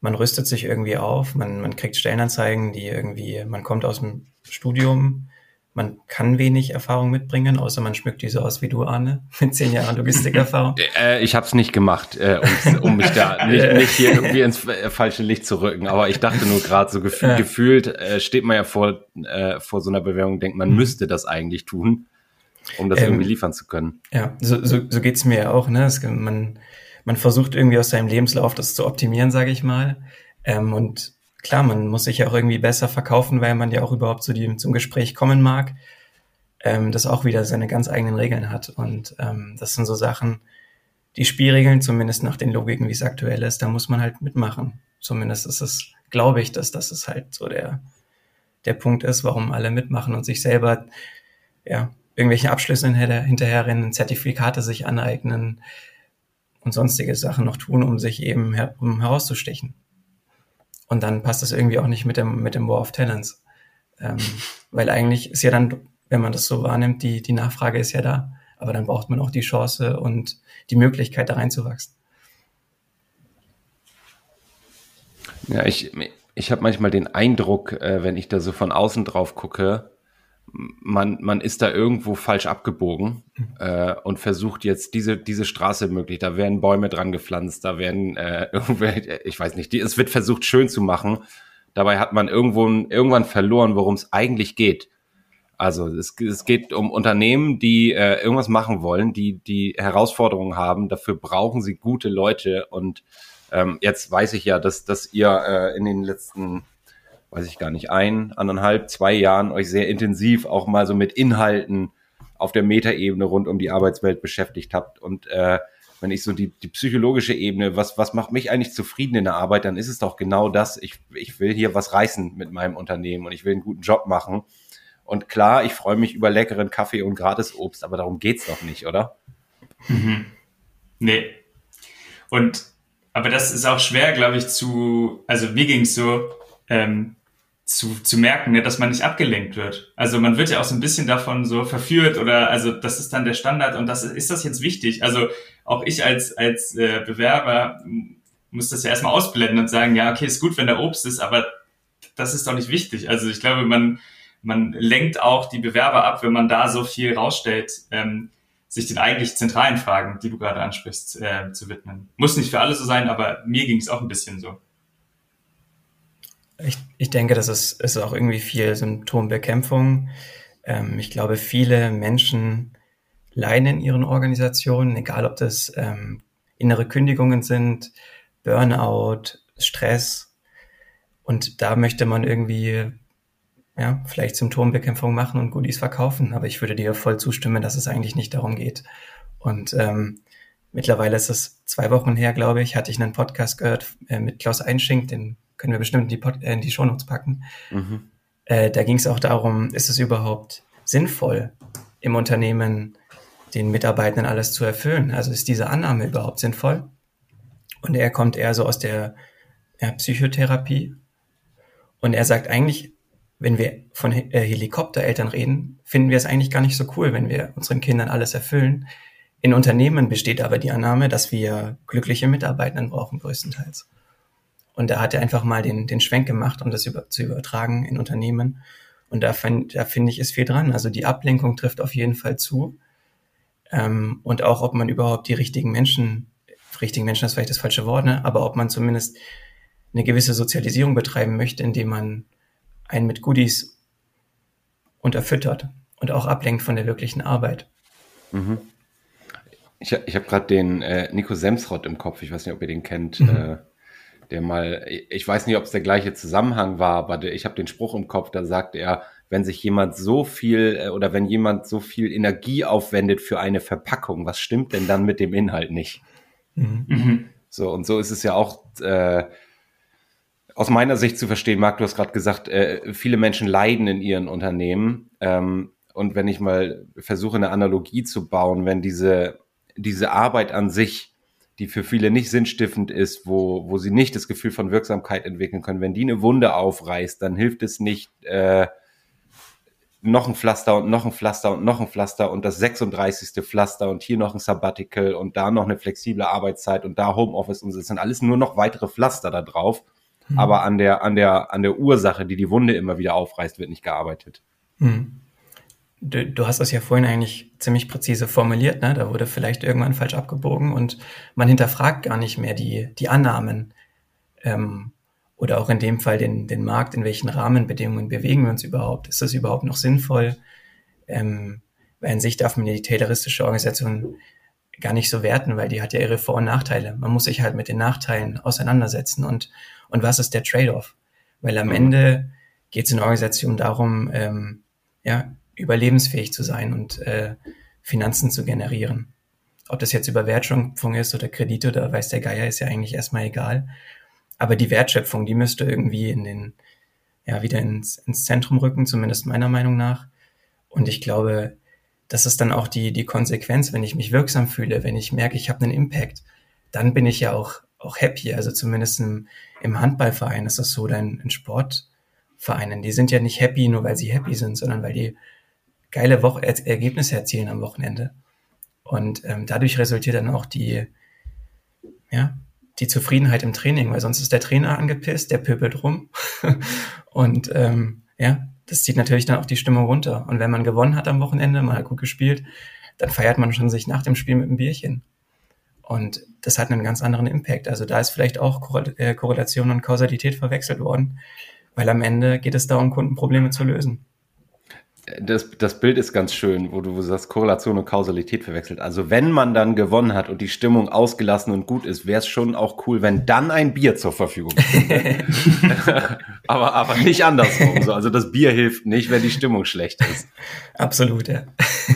man rüstet sich irgendwie auf, man, man kriegt Stellenanzeigen, die irgendwie, man kommt aus dem Studium, man kann wenig Erfahrung mitbringen, außer man schmückt die so aus wie du, Arne, <laughs> mit zehn Jahren Logistikerfahrung. <laughs> Äh, ich habe es nicht gemacht, äh, um, um, mich da <laughs> nicht, nicht hier irgendwie ins falsche Licht zu rücken. Aber ich dachte nur gerade so gefühl, gefühlt äh, steht man ja vor, äh, vor so einer Bewerbung und denkt, man mhm. müsste das eigentlich tun um das ähm, irgendwie liefern zu können. Ja, so, so, so geht mir ja auch. Ne? Es, man, man versucht irgendwie aus seinem Lebenslauf das zu optimieren, sage ich mal. Ähm, und klar, man muss sich ja auch irgendwie besser verkaufen, weil man ja auch überhaupt zu dem, zum Gespräch kommen mag, ähm, das auch wieder seine ganz eigenen Regeln hat. Und ähm, das sind so Sachen, die Spielregeln, zumindest nach den Logiken, wie es aktuell ist, da muss man halt mitmachen. Zumindest ist es, glaube ich, dass das ist halt so der, der Punkt ist, warum alle mitmachen und sich selber ja, irgendwelche Abschlüsse hinterherrennen, Zertifikate sich aneignen und sonstige Sachen noch tun, um sich eben her um herauszustechen. Und dann passt das irgendwie auch nicht mit dem, mit dem War of Talents. Ähm, weil eigentlich ist ja dann, wenn man das so wahrnimmt, die, die Nachfrage ist ja da. Aber dann braucht man auch die Chance und die Möglichkeit, da reinzuwachsen. Ja, ich, ich habe manchmal den Eindruck, äh, wenn ich da so von außen drauf gucke, man, man ist da irgendwo falsch abgebogen mhm. äh, und versucht jetzt diese, diese Straße möglich, da werden Bäume dran gepflanzt, da werden äh, <laughs> irgendwelche, ich weiß nicht, die, es wird versucht schön zu machen. Dabei hat man irgendwo irgendwann verloren, worum es eigentlich geht. Also es, es geht um Unternehmen, die äh, irgendwas machen wollen, die die Herausforderungen haben. Dafür brauchen sie gute Leute. Und ähm, jetzt weiß ich ja, dass, dass ihr äh, in den letzten weiß ich gar nicht, ein, anderthalb, zwei Jahren euch sehr intensiv auch mal so mit Inhalten auf der Metaebene rund um die Arbeitswelt beschäftigt habt. Und äh, wenn ich so die, die psychologische Ebene, was, was macht mich eigentlich zufrieden in der Arbeit, dann ist es doch genau das. Ich, ich will hier was reißen mit meinem Unternehmen und ich will einen guten Job machen. Und klar, ich freue mich über leckeren Kaffee und Gratisobst, aber darum geht's doch nicht, oder? Mhm. Nee. Und aber das ist auch schwer, glaube ich, zu, also mir ging's so, ähm, zu, zu merken, ne, dass man nicht abgelenkt wird. Also man wird ja auch so ein bisschen davon so verführt oder also das ist dann der Standard und das ist das jetzt wichtig. Also auch ich als als äh, Bewerber muss das ja erstmal ausblenden und sagen, ja, okay, ist gut, wenn da Obst ist, aber das ist doch nicht wichtig. Also ich glaube, man, man lenkt auch die Bewerber ab, wenn man da so viel rausstellt, ähm, sich den eigentlich zentralen Fragen, die du gerade ansprichst, äh, zu widmen. Muss nicht für alle so sein, aber mir ging es auch ein bisschen so. Ich, ich denke, das ist, ist auch irgendwie viel Symptombekämpfung. Ähm, ich glaube, viele Menschen leiden in ihren Organisationen, egal ob das ähm, innere Kündigungen sind, Burnout, Stress. Und da möchte man irgendwie ja, vielleicht Symptombekämpfung machen und Goodies verkaufen. Aber ich würde dir voll zustimmen, dass es eigentlich nicht darum geht. Und ähm, mittlerweile ist es zwei Wochen her, glaube ich, hatte ich einen Podcast gehört äh, mit Klaus Einschink, den können wir bestimmt in die, Pod äh, in die Shownotes packen. Mhm. Äh, da ging es auch darum, ist es überhaupt sinnvoll, im Unternehmen den Mitarbeitenden alles zu erfüllen? Also ist diese Annahme überhaupt sinnvoll? Und er kommt eher so aus der ja, Psychotherapie. Und er sagt eigentlich, wenn wir von äh, Helikoptereltern reden, finden wir es eigentlich gar nicht so cool, wenn wir unseren Kindern alles erfüllen. In Unternehmen besteht aber die Annahme, dass wir glückliche Mitarbeitenden brauchen, größtenteils. Und da hat er einfach mal den, den Schwenk gemacht, um das über, zu übertragen in Unternehmen. Und da, find, da finde ich, ist viel dran. Also die Ablenkung trifft auf jeden Fall zu. Ähm, und auch, ob man überhaupt die richtigen Menschen, richtigen Menschen ist vielleicht das falsche Wort, ne? aber ob man zumindest eine gewisse Sozialisierung betreiben möchte, indem man einen mit Goodies unterfüttert und auch ablenkt von der wirklichen Arbeit. Mhm. Ich, ich habe gerade den äh, Nico Semsrott im Kopf, ich weiß nicht, ob ihr den kennt, mhm. äh, der mal, ich weiß nicht, ob es der gleiche Zusammenhang war, aber der, ich habe den Spruch im Kopf, da sagt er, wenn sich jemand so viel äh, oder wenn jemand so viel Energie aufwendet für eine Verpackung, was stimmt denn dann mit dem Inhalt nicht? Mhm. mhm. So, und so ist es ja auch äh, aus meiner Sicht zu verstehen, Marc, du hast gerade gesagt, äh, viele Menschen leiden in ihren Unternehmen. Ähm, und wenn ich mal versuche, eine Analogie zu bauen, wenn diese, diese Arbeit an sich, die für viele nicht sinnstiftend ist, wo, wo sie nicht das Gefühl von Wirksamkeit entwickeln können, wenn die eine Wunde aufreißt, dann hilft es nicht, äh, noch ein Pflaster und noch ein Pflaster und noch ein Pflaster und das 36. Pflaster und hier noch ein Sabbatical und da noch eine flexible Arbeitszeit und da Homeoffice und es sind alles nur noch weitere Pflaster da drauf. Hm. Aber an der, an der, an der Ursache, die die Wunde immer wieder aufreißt, wird nicht gearbeitet. Hm. Du, du hast das ja vorhin eigentlich ziemlich präzise formuliert, ne? Da wurde vielleicht irgendwann falsch abgebogen und man hinterfragt gar nicht mehr die, die Annahmen. Ähm, oder auch in dem Fall den, den Markt, in welchen Rahmenbedingungen bewegen wir uns überhaupt? Ist das überhaupt noch sinnvoll? Ähm, weil in sich darf man die tayloristische Organisation gar nicht so werten, weil die hat ja ihre Vor- und Nachteile. Man muss sich halt mit den Nachteilen auseinandersetzen und und was ist der Trade-off? Weil am mhm. Ende geht es in der Organisation darum, ähm, ja, überlebensfähig zu sein und äh, Finanzen zu generieren. Ob das jetzt über Wertschöpfung ist oder Kredite oder weiß der Geier, ist ja eigentlich erstmal egal. Aber die Wertschöpfung, die müsste irgendwie in den, ja, wieder ins, ins Zentrum rücken, zumindest meiner Meinung nach. Und ich glaube, das ist dann auch die, die Konsequenz, wenn ich mich wirksam fühle, wenn ich merke, ich habe einen Impact, dann bin ich ja auch auch happy. Also zumindest im, im Handballverein ist das so, oder in, in Sportvereinen. Die sind ja nicht happy, nur weil sie happy sind, sondern weil die geile Woche er Ergebnisse erzielen am Wochenende. Und ähm, dadurch resultiert dann auch die, ja, die Zufriedenheit im Training, weil sonst ist der Trainer angepisst, der pöbelt rum. <laughs> und ähm, ja, das zieht natürlich dann auch die Stimmung runter. Und wenn man gewonnen hat am Wochenende, mal gut gespielt, dann feiert man schon sich nach dem Spiel mit einem Bierchen. Und das hat einen ganz anderen Impact. Also da ist vielleicht auch äh, Korrelation und Kausalität verwechselt worden, weil am Ende geht es darum, Kundenprobleme zu lösen. Das, das Bild ist ganz schön, wo du, wo du sagst, Korrelation und Kausalität verwechselt. Also wenn man dann gewonnen hat und die Stimmung ausgelassen und gut ist, wäre es schon auch cool, wenn dann ein Bier zur Verfügung steht. <laughs> aber, aber nicht andersrum. So. Also das Bier hilft nicht, wenn die Stimmung schlecht ist. Absolut, ja.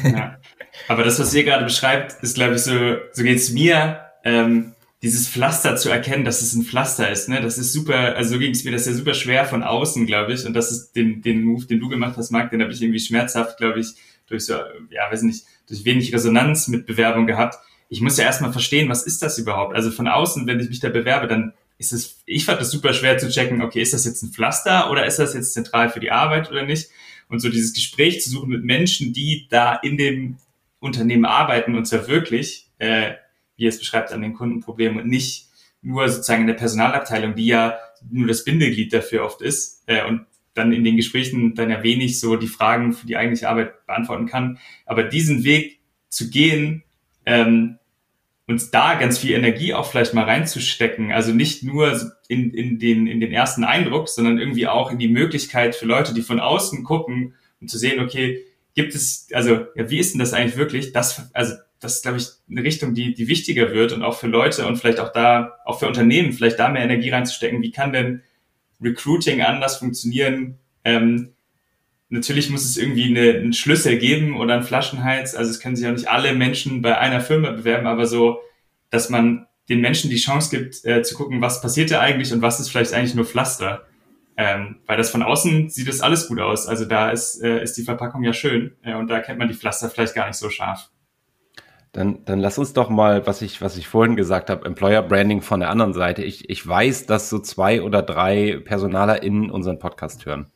ja. Aber das, was ihr gerade beschreibt, ist, glaube ich, so, so geht's mir, ähm, dieses Pflaster zu erkennen, dass es ein Pflaster ist, ne? Das ist super, also so ging es mir das ist ja super schwer von außen, glaube ich. Und das ist den, den Move, den du gemacht hast, Marc, den habe ich irgendwie schmerzhaft, glaube ich, durch so, ja, weiß nicht, durch wenig Resonanz mit Bewerbung gehabt. Ich muss ja erstmal verstehen, was ist das überhaupt? Also von außen, wenn ich mich da bewerbe, dann ist es, ich fand es super schwer zu checken, okay, ist das jetzt ein Pflaster oder ist das jetzt zentral für die Arbeit oder nicht? Und so dieses Gespräch zu suchen mit Menschen, die da in dem Unternehmen arbeiten und zwar wirklich, äh, wie es beschreibt, an den Kundenproblemen und nicht nur sozusagen in der Personalabteilung, die ja nur das Bindeglied dafür oft ist äh, und dann in den Gesprächen dann ja wenig so die Fragen für die eigentliche Arbeit beantworten kann. Aber diesen Weg zu gehen, ähm, und da ganz viel Energie auch vielleicht mal reinzustecken. Also nicht nur in, in, den, in den ersten Eindruck, sondern irgendwie auch in die Möglichkeit für Leute, die von außen gucken und zu sehen, okay, gibt es, also ja, wie ist denn das eigentlich wirklich? Das, also das ist, glaube ich, eine Richtung, die, die wichtiger wird und auch für Leute und vielleicht auch da, auch für Unternehmen, vielleicht da mehr Energie reinzustecken. Wie kann denn Recruiting anders funktionieren? Ähm, natürlich muss es irgendwie eine, einen Schlüssel geben oder einen Flaschenhals. Also es können sich auch nicht alle Menschen bei einer Firma bewerben, aber so, dass man den Menschen die Chance gibt, äh, zu gucken, was passiert da eigentlich und was ist vielleicht eigentlich nur Pflaster. Ähm, weil das von außen sieht das alles gut aus. Also da ist, äh, ist die Verpackung ja schön äh, und da kennt man die Pflaster vielleicht gar nicht so scharf. Dann, dann lass uns doch mal, was ich, was ich vorhin gesagt habe, Employer Branding von der anderen Seite. Ich, ich weiß, dass so zwei oder drei PersonalerInnen unseren Podcast hören.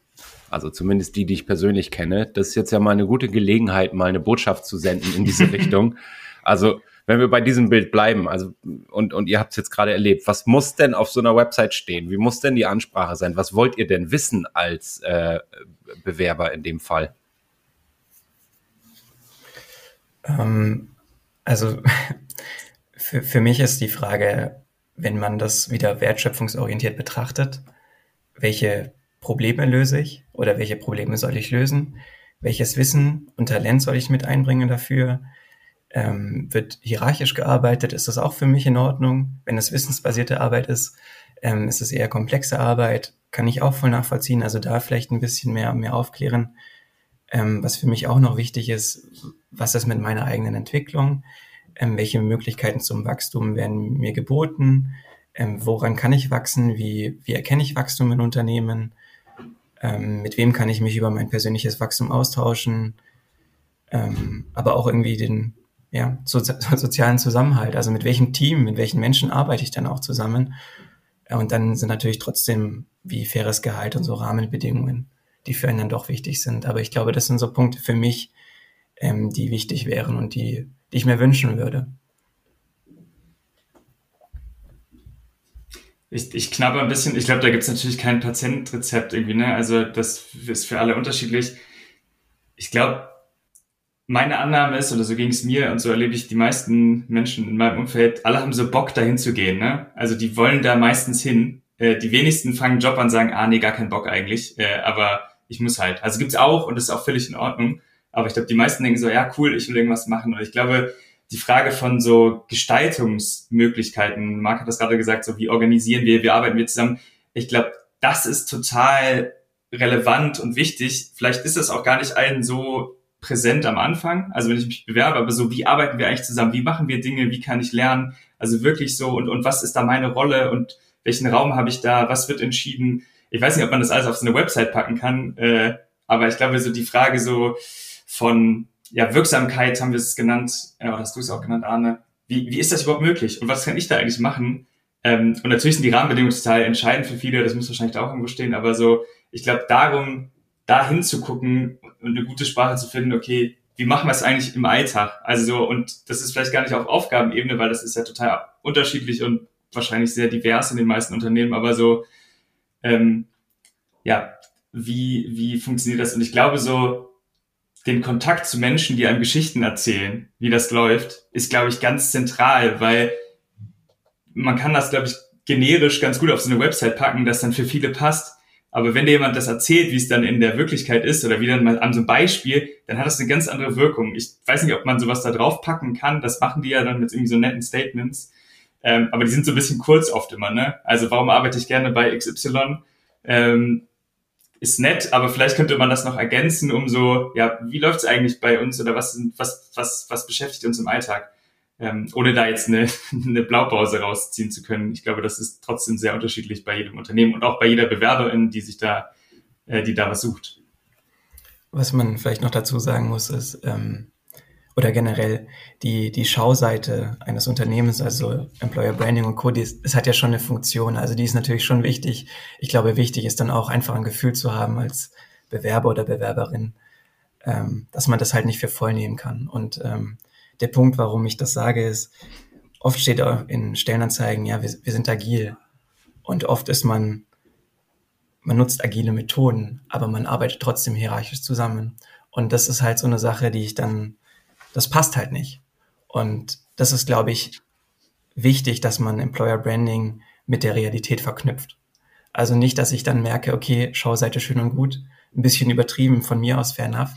Also zumindest die, die ich persönlich kenne. Das ist jetzt ja mal eine gute Gelegenheit, mal eine Botschaft zu senden in diese <laughs> Richtung. Also wenn wir bei diesem Bild bleiben, also und, und ihr habt es jetzt gerade erlebt, was muss denn auf so einer Website stehen? Wie muss denn die Ansprache sein? Was wollt ihr denn wissen als äh, Bewerber in dem Fall? Ähm, also <laughs> für, für mich ist die Frage, wenn man das wieder wertschöpfungsorientiert betrachtet, welche Probleme löse ich oder welche Probleme soll ich lösen? Welches Wissen und Talent soll ich mit einbringen dafür? Ähm, wird hierarchisch gearbeitet? Ist das auch für mich in Ordnung? Wenn es wissensbasierte Arbeit ist, ähm, ist es eher komplexe Arbeit? Kann ich auch voll nachvollziehen. Also da vielleicht ein bisschen mehr, mehr aufklären. Ähm, was für mich auch noch wichtig ist, was ist mit meiner eigenen Entwicklung? Ähm, welche Möglichkeiten zum Wachstum werden mir geboten? Ähm, woran kann ich wachsen? Wie, wie erkenne ich Wachstum in Unternehmen? Ähm, mit wem kann ich mich über mein persönliches Wachstum austauschen? Ähm, aber auch irgendwie den, ja, so, sozialen Zusammenhalt. Also mit welchem Team, mit welchen Menschen arbeite ich dann auch zusammen? Und dann sind natürlich trotzdem wie faires Gehalt und so Rahmenbedingungen, die für einen dann doch wichtig sind. Aber ich glaube, das sind so Punkte für mich, ähm, die wichtig wären und die, die ich mir wünschen würde. Ich, ich knabber ein bisschen, ich glaube, da gibt es natürlich kein Patientrezept irgendwie, ne? Also das ist für alle unterschiedlich. Ich glaube, meine Annahme ist, oder so ging es mir und so erlebe ich die meisten Menschen in meinem Umfeld, alle haben so Bock, dahin zu gehen. Ne? Also die wollen da meistens hin. Äh, die wenigsten fangen einen Job an und sagen, ah nee, gar keinen Bock eigentlich, äh, aber ich muss halt. Also gibt's auch und das ist auch völlig in Ordnung. Aber ich glaube, die meisten denken so, ja cool, ich will irgendwas machen. Und ich glaube, die Frage von so Gestaltungsmöglichkeiten, Marc hat das gerade gesagt, so wie organisieren wir, wie arbeiten wir zusammen. Ich glaube, das ist total relevant und wichtig. Vielleicht ist das auch gar nicht allen so präsent am Anfang, also wenn ich mich bewerbe, aber so, wie arbeiten wir eigentlich zusammen, wie machen wir Dinge, wie kann ich lernen, also wirklich so und, und was ist da meine Rolle und welchen Raum habe ich da, was wird entschieden. Ich weiß nicht, ob man das alles auf so eine Website packen kann, äh, aber ich glaube, so die Frage so von ja, Wirksamkeit haben wir es genannt, äh, oder hast du es auch genannt, Arne, wie, wie ist das überhaupt möglich und was kann ich da eigentlich machen? Ähm, und natürlich sind die Rahmenbedingungen total entscheidend für viele, das muss wahrscheinlich da auch irgendwo stehen, aber so, ich glaube, darum, da hinzugucken und eine gute Sprache zu finden, okay, wie machen wir es eigentlich im Alltag? Also so, und das ist vielleicht gar nicht auf Aufgabenebene, weil das ist ja total unterschiedlich und wahrscheinlich sehr divers in den meisten Unternehmen, aber so, ähm, ja, wie, wie funktioniert das? Und ich glaube so, den Kontakt zu Menschen, die einem Geschichten erzählen, wie das läuft, ist, glaube ich, ganz zentral, weil man kann das, glaube ich, generisch ganz gut auf so eine Website packen, das dann für viele passt. Aber wenn dir jemand das erzählt, wie es dann in der Wirklichkeit ist oder wie dann mal an so einem Beispiel, dann hat das eine ganz andere Wirkung. Ich weiß nicht, ob man sowas da drauf packen kann. Das machen die ja dann mit irgendwie so netten Statements. Ähm, aber die sind so ein bisschen kurz oft immer, ne? Also warum arbeite ich gerne bei XY? Ähm, ist nett, aber vielleicht könnte man das noch ergänzen, um so, ja, wie läuft es eigentlich bei uns oder was, was, was, was beschäftigt uns im Alltag? ähm, ohne da jetzt eine, <laughs> eine Blaupause rausziehen zu können. Ich glaube, das ist trotzdem sehr unterschiedlich bei jedem Unternehmen und auch bei jeder Bewerberin, die sich da, äh, die da was sucht. Was man vielleicht noch dazu sagen muss, ist, ähm, oder generell die, die Schauseite eines Unternehmens, also Employer Branding und Co., es hat ja schon eine Funktion. Also die ist natürlich schon wichtig. Ich glaube, wichtig ist dann auch einfach ein Gefühl zu haben als Bewerber oder Bewerberin, ähm, dass man das halt nicht für voll nehmen kann. Und ähm, der Punkt, warum ich das sage, ist, oft steht in Stellenanzeigen, ja, wir, wir sind agil. Und oft ist man, man nutzt agile Methoden, aber man arbeitet trotzdem hierarchisch zusammen. Und das ist halt so eine Sache, die ich dann, das passt halt nicht. Und das ist, glaube ich, wichtig, dass man Employer Branding mit der Realität verknüpft. Also nicht, dass ich dann merke, okay, Schauseite schön und gut, ein bisschen übertrieben von mir aus, fair enough,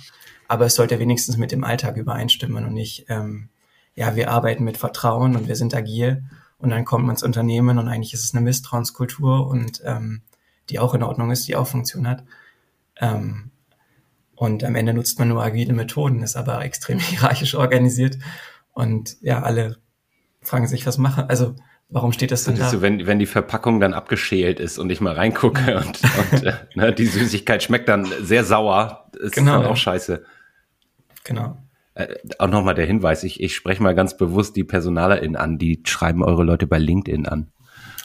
aber es sollte wenigstens mit dem Alltag übereinstimmen und nicht, ähm, ja, wir arbeiten mit Vertrauen und wir sind agil und dann kommt man ins Unternehmen und eigentlich ist es eine Misstrauenskultur und ähm, die auch in Ordnung ist, die auch Funktion hat. Ähm, und am Ende nutzt man nur agile Methoden, ist aber extrem <laughs> hierarchisch organisiert und ja, alle fragen sich, was machen, also Warum steht das denn da? So, wenn, wenn die Verpackung dann abgeschält ist und ich mal reingucke und, und äh, ne, die Süßigkeit schmeckt dann sehr sauer, ist genau, dann auch scheiße. Genau. Äh, auch nochmal der Hinweis, ich, ich spreche mal ganz bewusst die PersonalerInnen an, die schreiben eure Leute bei LinkedIn an.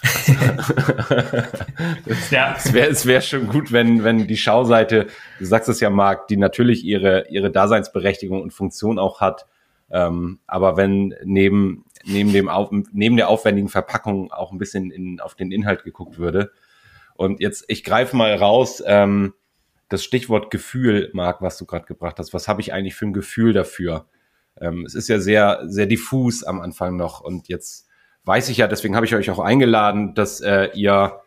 <laughs> ja. Es wäre es wär schon gut, wenn, wenn die Schauseite, du sagst es ja, Marc, die natürlich ihre, ihre Daseinsberechtigung und Funktion auch hat, ähm, aber wenn neben neben, dem auf, neben der aufwendigen Verpackung auch ein bisschen in, auf den Inhalt geguckt würde. Und jetzt, ich greife mal raus, ähm, das Stichwort Gefühl, Marc, was du gerade gebracht hast. Was habe ich eigentlich für ein Gefühl dafür? Ähm, es ist ja sehr, sehr diffus am Anfang noch. Und jetzt weiß ich ja, deswegen habe ich euch auch eingeladen, dass äh, ihr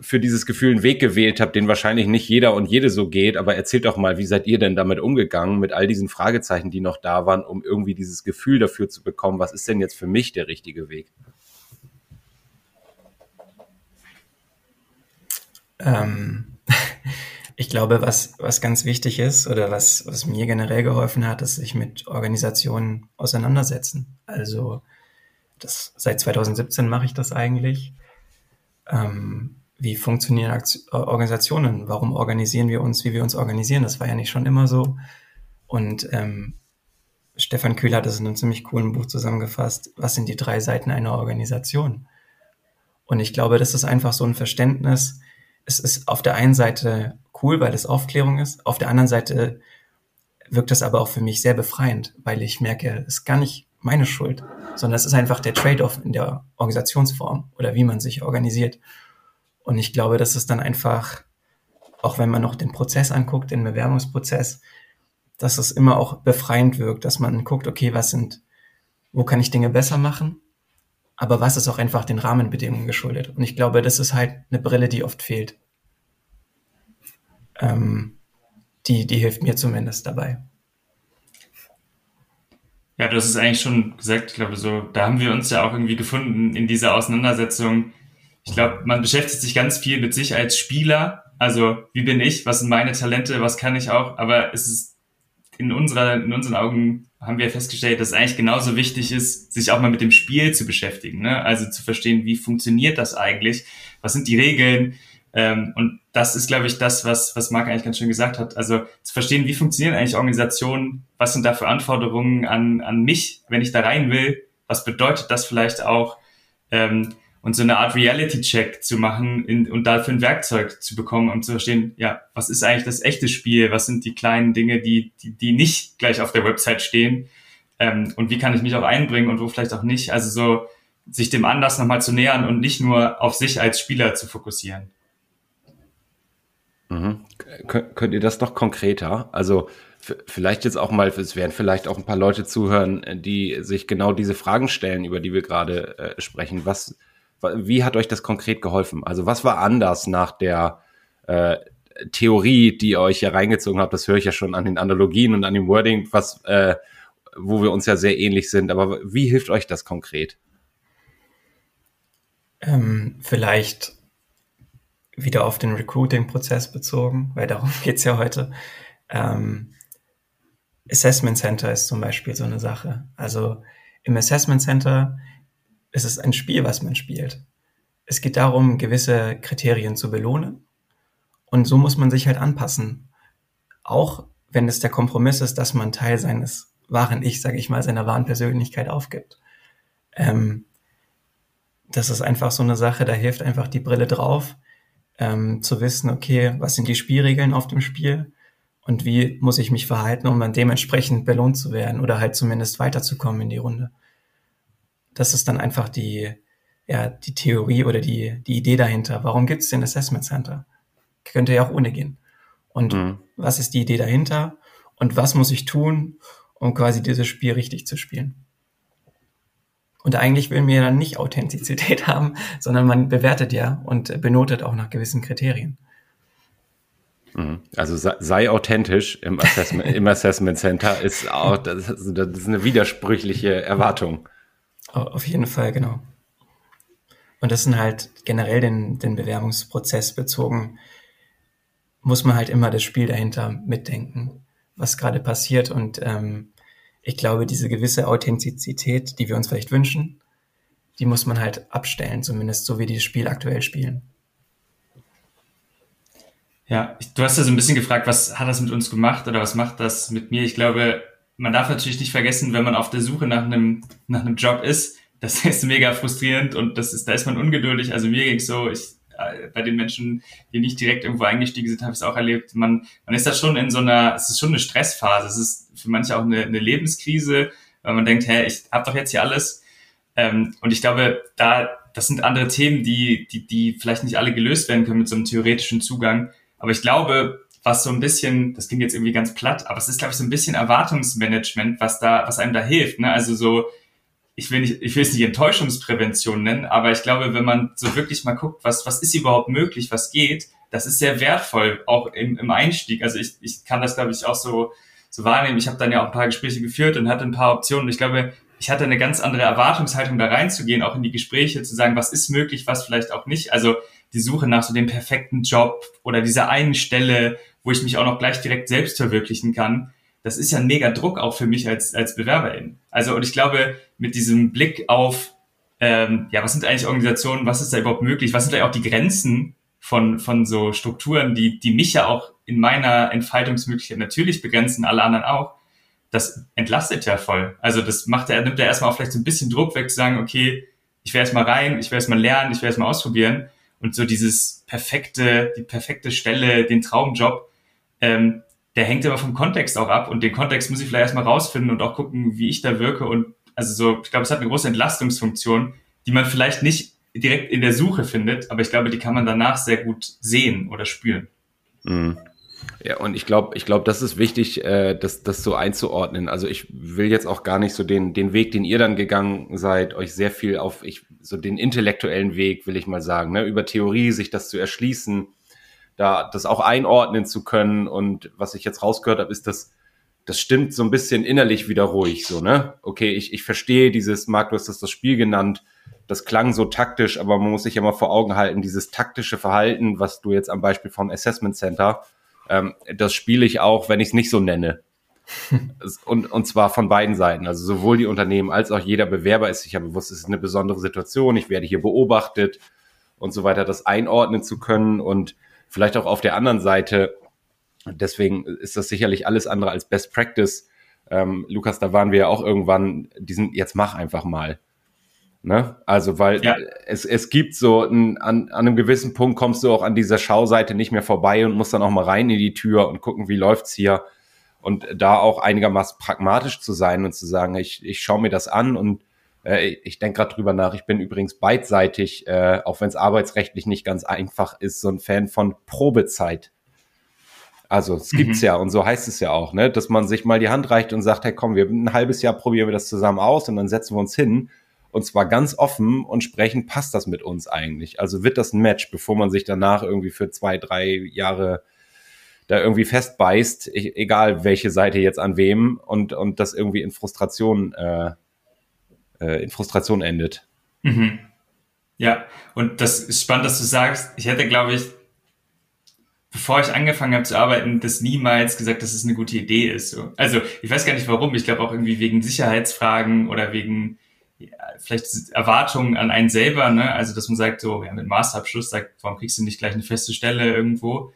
für dieses Gefühl einen Weg gewählt habt, den wahrscheinlich nicht jeder und jede so geht, aber erzählt doch mal, wie seid ihr denn damit umgegangen, mit all diesen Fragezeichen, die noch da waren, um irgendwie dieses Gefühl dafür zu bekommen, was ist denn jetzt für mich der richtige Weg? Ähm, <laughs> ich glaube, was, was ganz wichtig ist oder was, was mir generell geholfen hat, ist sich mit Organisationen auseinandersetzen. Also das, seit 2017 mache ich das eigentlich ähm, wie funktionieren Aktion Organisationen? Warum organisieren wir uns, wie wir uns organisieren? Das war ja nicht schon immer so. Und ähm, Stefan Kühl hat es in einem ziemlich coolen Buch zusammengefasst. Was sind die drei Seiten einer Organisation? Und ich glaube, das ist einfach so ein Verständnis. Es ist auf der einen Seite cool, weil es Aufklärung ist. Auf der anderen Seite wirkt es aber auch für mich sehr befreiend, weil ich merke, es ist gar nicht meine Schuld, sondern es ist einfach der Trade-off in der Organisationsform oder wie man sich organisiert. Und ich glaube, das ist dann einfach, auch wenn man noch den Prozess anguckt, den Bewerbungsprozess, dass es immer auch befreiend wirkt, dass man guckt, okay, was sind, wo kann ich Dinge besser machen? Aber was ist auch einfach den Rahmenbedingungen geschuldet? Und ich glaube, das ist halt eine Brille, die oft fehlt. Ähm, die, die hilft mir zumindest dabei. Ja, du hast es eigentlich schon gesagt. Ich glaube, so, da haben wir uns ja auch irgendwie gefunden in dieser Auseinandersetzung. Ich glaube, man beschäftigt sich ganz viel mit sich als Spieler. Also, wie bin ich? Was sind meine Talente? Was kann ich auch? Aber es ist in unserer, in unseren Augen haben wir festgestellt, dass es eigentlich genauso wichtig ist, sich auch mal mit dem Spiel zu beschäftigen. Ne? Also zu verstehen, wie funktioniert das eigentlich? Was sind die Regeln? Ähm, und das ist, glaube ich, das, was, was Marc eigentlich ganz schön gesagt hat. Also zu verstehen, wie funktionieren eigentlich Organisationen, was sind da für Anforderungen an, an mich, wenn ich da rein will, was bedeutet das vielleicht auch, ähm, und so eine Art Reality-Check zu machen in, und dafür ein Werkzeug zu bekommen, um zu verstehen, ja, was ist eigentlich das echte Spiel, was sind die kleinen Dinge, die, die, die nicht gleich auf der Website stehen ähm, und wie kann ich mich auch einbringen und wo vielleicht auch nicht. Also so sich dem Anlass nochmal zu nähern und nicht nur auf sich als Spieler zu fokussieren. Mhm. Könnt ihr das noch konkreter? Also vielleicht jetzt auch mal, es werden vielleicht auch ein paar Leute zuhören, die sich genau diese Fragen stellen, über die wir gerade äh, sprechen. Was, wie hat euch das konkret geholfen? Also was war anders nach der äh, Theorie, die ihr euch hier reingezogen habt? Das höre ich ja schon an den Analogien und an dem Wording, was, äh, wo wir uns ja sehr ähnlich sind. Aber wie hilft euch das konkret? Ähm, vielleicht wieder auf den Recruiting-Prozess bezogen, weil darum <laughs> geht's ja heute. Ähm, Assessment Center ist zum Beispiel so eine Sache. Also im Assessment Center ist es ein Spiel, was man spielt. Es geht darum, gewisse Kriterien zu belohnen. Und so muss man sich halt anpassen. Auch wenn es der Kompromiss ist, dass man Teil seines wahren Ich, sage ich mal, seiner wahren Persönlichkeit aufgibt. Ähm, das ist einfach so eine Sache, da hilft einfach die Brille drauf ähm, zu wissen, okay, was sind die Spielregeln auf dem Spiel und wie muss ich mich verhalten, um dann dementsprechend belohnt zu werden oder halt zumindest weiterzukommen in die Runde. das ist dann einfach die, ja, die Theorie oder die, die Idee dahinter. Warum gibt es den Assessment Center? Könnte ja auch ohne gehen. Und mhm. was ist die Idee dahinter? Und was muss ich tun, um quasi dieses Spiel richtig zu spielen? Und eigentlich will man ja dann nicht Authentizität <laughs> haben, sondern man bewertet ja und benotet auch nach gewissen Kriterien. Mhm. Also sei, sei authentisch im Assessment, im Assessment Center ist auch das ist, das ist eine widersprüchliche Erwartung. Auf jeden Fall, genau. Und das sind halt generell den, den Bewerbungsprozess bezogen, muss man halt immer das Spiel dahinter mitdenken, was gerade passiert. Und ähm, ich glaube, diese gewisse Authentizität, die wir uns vielleicht wünschen, die muss man halt abstellen, zumindest so wie die Spiel aktuell spielen. Ja, du hast ja so ein bisschen gefragt, was hat das mit uns gemacht oder was macht das mit mir? Ich glaube, man darf natürlich nicht vergessen, wenn man auf der Suche nach einem, nach einem Job ist, das <laughs> ist mega frustrierend und das ist, da ist man ungeduldig. Also mir ging es so, ich, äh, bei den Menschen, die nicht direkt irgendwo eingestiegen sind, habe ich es auch erlebt. Man, man ist da schon in so einer, es ist schon eine Stressphase. Es ist für manche auch eine, eine Lebenskrise, weil man denkt, hä, ich habe doch jetzt hier alles. Ähm, und ich glaube, da, das sind andere Themen, die, die, die vielleicht nicht alle gelöst werden können mit so einem theoretischen Zugang. Aber ich glaube, was so ein bisschen, das klingt jetzt irgendwie ganz platt, aber es ist, glaube ich, so ein bisschen Erwartungsmanagement, was da, was einem da hilft. Ne? Also so, ich will nicht, ich will es nicht Enttäuschungsprävention nennen, aber ich glaube, wenn man so wirklich mal guckt, was, was ist überhaupt möglich, was geht, das ist sehr wertvoll, auch im, im Einstieg. Also ich, ich kann das, glaube ich, auch so, so wahrnehmen. Ich habe dann ja auch ein paar Gespräche geführt und hatte ein paar Optionen. Ich glaube, ich hatte eine ganz andere Erwartungshaltung, da reinzugehen, auch in die Gespräche, zu sagen, was ist möglich, was vielleicht auch nicht. Also die Suche nach so dem perfekten Job oder dieser einen Stelle, wo ich mich auch noch gleich direkt selbst verwirklichen kann, das ist ja ein mega Druck auch für mich als, als Bewerberin. Also, und ich glaube, mit diesem Blick auf, ähm, ja, was sind eigentlich Organisationen, was ist da überhaupt möglich, was sind da auch die Grenzen von, von so Strukturen, die, die mich ja auch in meiner Entfaltungsmöglichkeit natürlich begrenzen, alle anderen auch, das entlastet ja voll. Also das macht er, nimmt er erstmal auch vielleicht so ein bisschen Druck weg, zu sagen, okay, ich werde erstmal rein, ich werde erstmal lernen, ich werde erstmal ausprobieren. Und so dieses perfekte, die perfekte Stelle, den Traumjob, ähm, der hängt immer vom Kontext auch ab. Und den Kontext muss ich vielleicht erstmal rausfinden und auch gucken, wie ich da wirke. Und also so, ich glaube, es hat eine große Entlastungsfunktion, die man vielleicht nicht direkt in der Suche findet, aber ich glaube, die kann man danach sehr gut sehen oder spüren. Mhm. Ja, und ich glaube, ich glaube, das ist wichtig, äh, das, das so einzuordnen. Also ich will jetzt auch gar nicht so den, den Weg, den ihr dann gegangen seid, euch sehr viel auf, ich, so den intellektuellen Weg, will ich mal sagen, ne, über Theorie sich das zu erschließen, da das auch einordnen zu können. Und was ich jetzt rausgehört habe, ist, dass das stimmt so ein bisschen innerlich wieder ruhig, so, ne? Okay, ich, ich verstehe dieses, Marc, du hast das das Spiel genannt, das klang so taktisch, aber man muss sich ja mal vor Augen halten, dieses taktische Verhalten, was du jetzt am Beispiel vom Assessment Center, ähm, das spiele ich auch, wenn ich es nicht so nenne. <laughs> und, und zwar von beiden Seiten. Also sowohl die Unternehmen als auch jeder Bewerber ist sich ja bewusst, es ist eine besondere Situation, ich werde hier beobachtet und so weiter, das einordnen zu können und vielleicht auch auf der anderen Seite, deswegen ist das sicherlich alles andere als Best Practice. Ähm, Lukas, da waren wir ja auch irgendwann, diesen, jetzt mach einfach mal. Ne? Also, weil ja. es, es gibt so, ein, an, an einem gewissen Punkt kommst du auch an dieser Schauseite nicht mehr vorbei und musst dann auch mal rein in die Tür und gucken, wie läuft's hier. Und da auch einigermaßen pragmatisch zu sein und zu sagen, ich, ich schaue mir das an und äh, ich denke gerade drüber nach. Ich bin übrigens beidseitig, äh, auch wenn es arbeitsrechtlich nicht ganz einfach ist, so ein Fan von Probezeit. Also es gibt's mhm. ja und so heißt es ja auch, ne, dass man sich mal die Hand reicht und sagt, hey komm, wir ein halbes Jahr probieren wir das zusammen aus und dann setzen wir uns hin und zwar ganz offen und sprechen, passt das mit uns eigentlich? Also wird das ein Match, bevor man sich danach irgendwie für zwei, drei Jahre da irgendwie festbeißt, egal welche Seite jetzt an wem und, und das irgendwie in Frustration, äh, äh, in Frustration endet. Mhm. Ja, und das ist spannend, dass du sagst. Ich hätte, glaube ich, bevor ich angefangen habe zu arbeiten, das niemals gesagt, dass es eine gute Idee ist. So. Also ich weiß gar nicht warum. Ich glaube auch irgendwie wegen Sicherheitsfragen oder wegen vielleicht Erwartungen an einen selber, ne? Also dass man sagt, so, ja, mit Masterabschluss sagt, warum kriegst du nicht gleich eine feste Stelle irgendwo?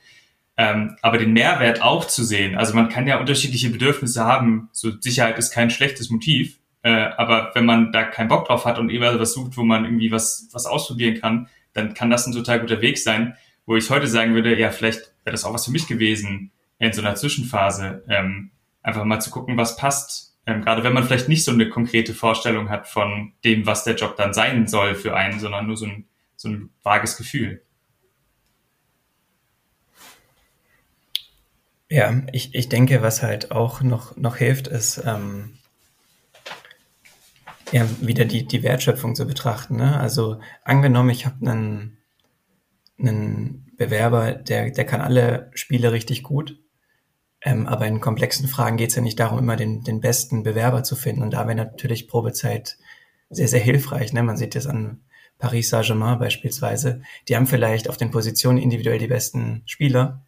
Ähm, aber den Mehrwert auch zu sehen. Also man kann ja unterschiedliche Bedürfnisse haben. So Sicherheit ist kein schlechtes Motiv. Äh, aber wenn man da keinen Bock drauf hat und eher was sucht, wo man irgendwie was, was ausprobieren kann, dann kann das ein total guter Weg sein. Wo ich heute sagen würde, ja, vielleicht wäre das auch was für mich gewesen in so einer Zwischenphase. Ähm, einfach mal zu gucken, was passt Ähm, gerade wenn man vielleicht nicht so eine konkrete Vorstellung hat von dem, was der Job dann sein soll für einen, sondern nur so ein, so ein vages Gefühl. Ja, ich, ich denke, was halt auch noch, noch hilft, ist ähm, ja, wieder die, die Wertschöpfung zu betrachten. Ne? Also angenommen, ich habe einen, einen Bewerber, der, der kann alle Spiele richtig gut, ähm, aber in komplexen Fragen geht es ja nicht darum, immer den, den besten Bewerber zu finden. Und da wäre natürlich Probezeit sehr, sehr hilfreich. Ne? Man sieht das an Paris Saint-Germain beispielsweise. Die haben vielleicht auf den Positionen individuell die besten Spieler,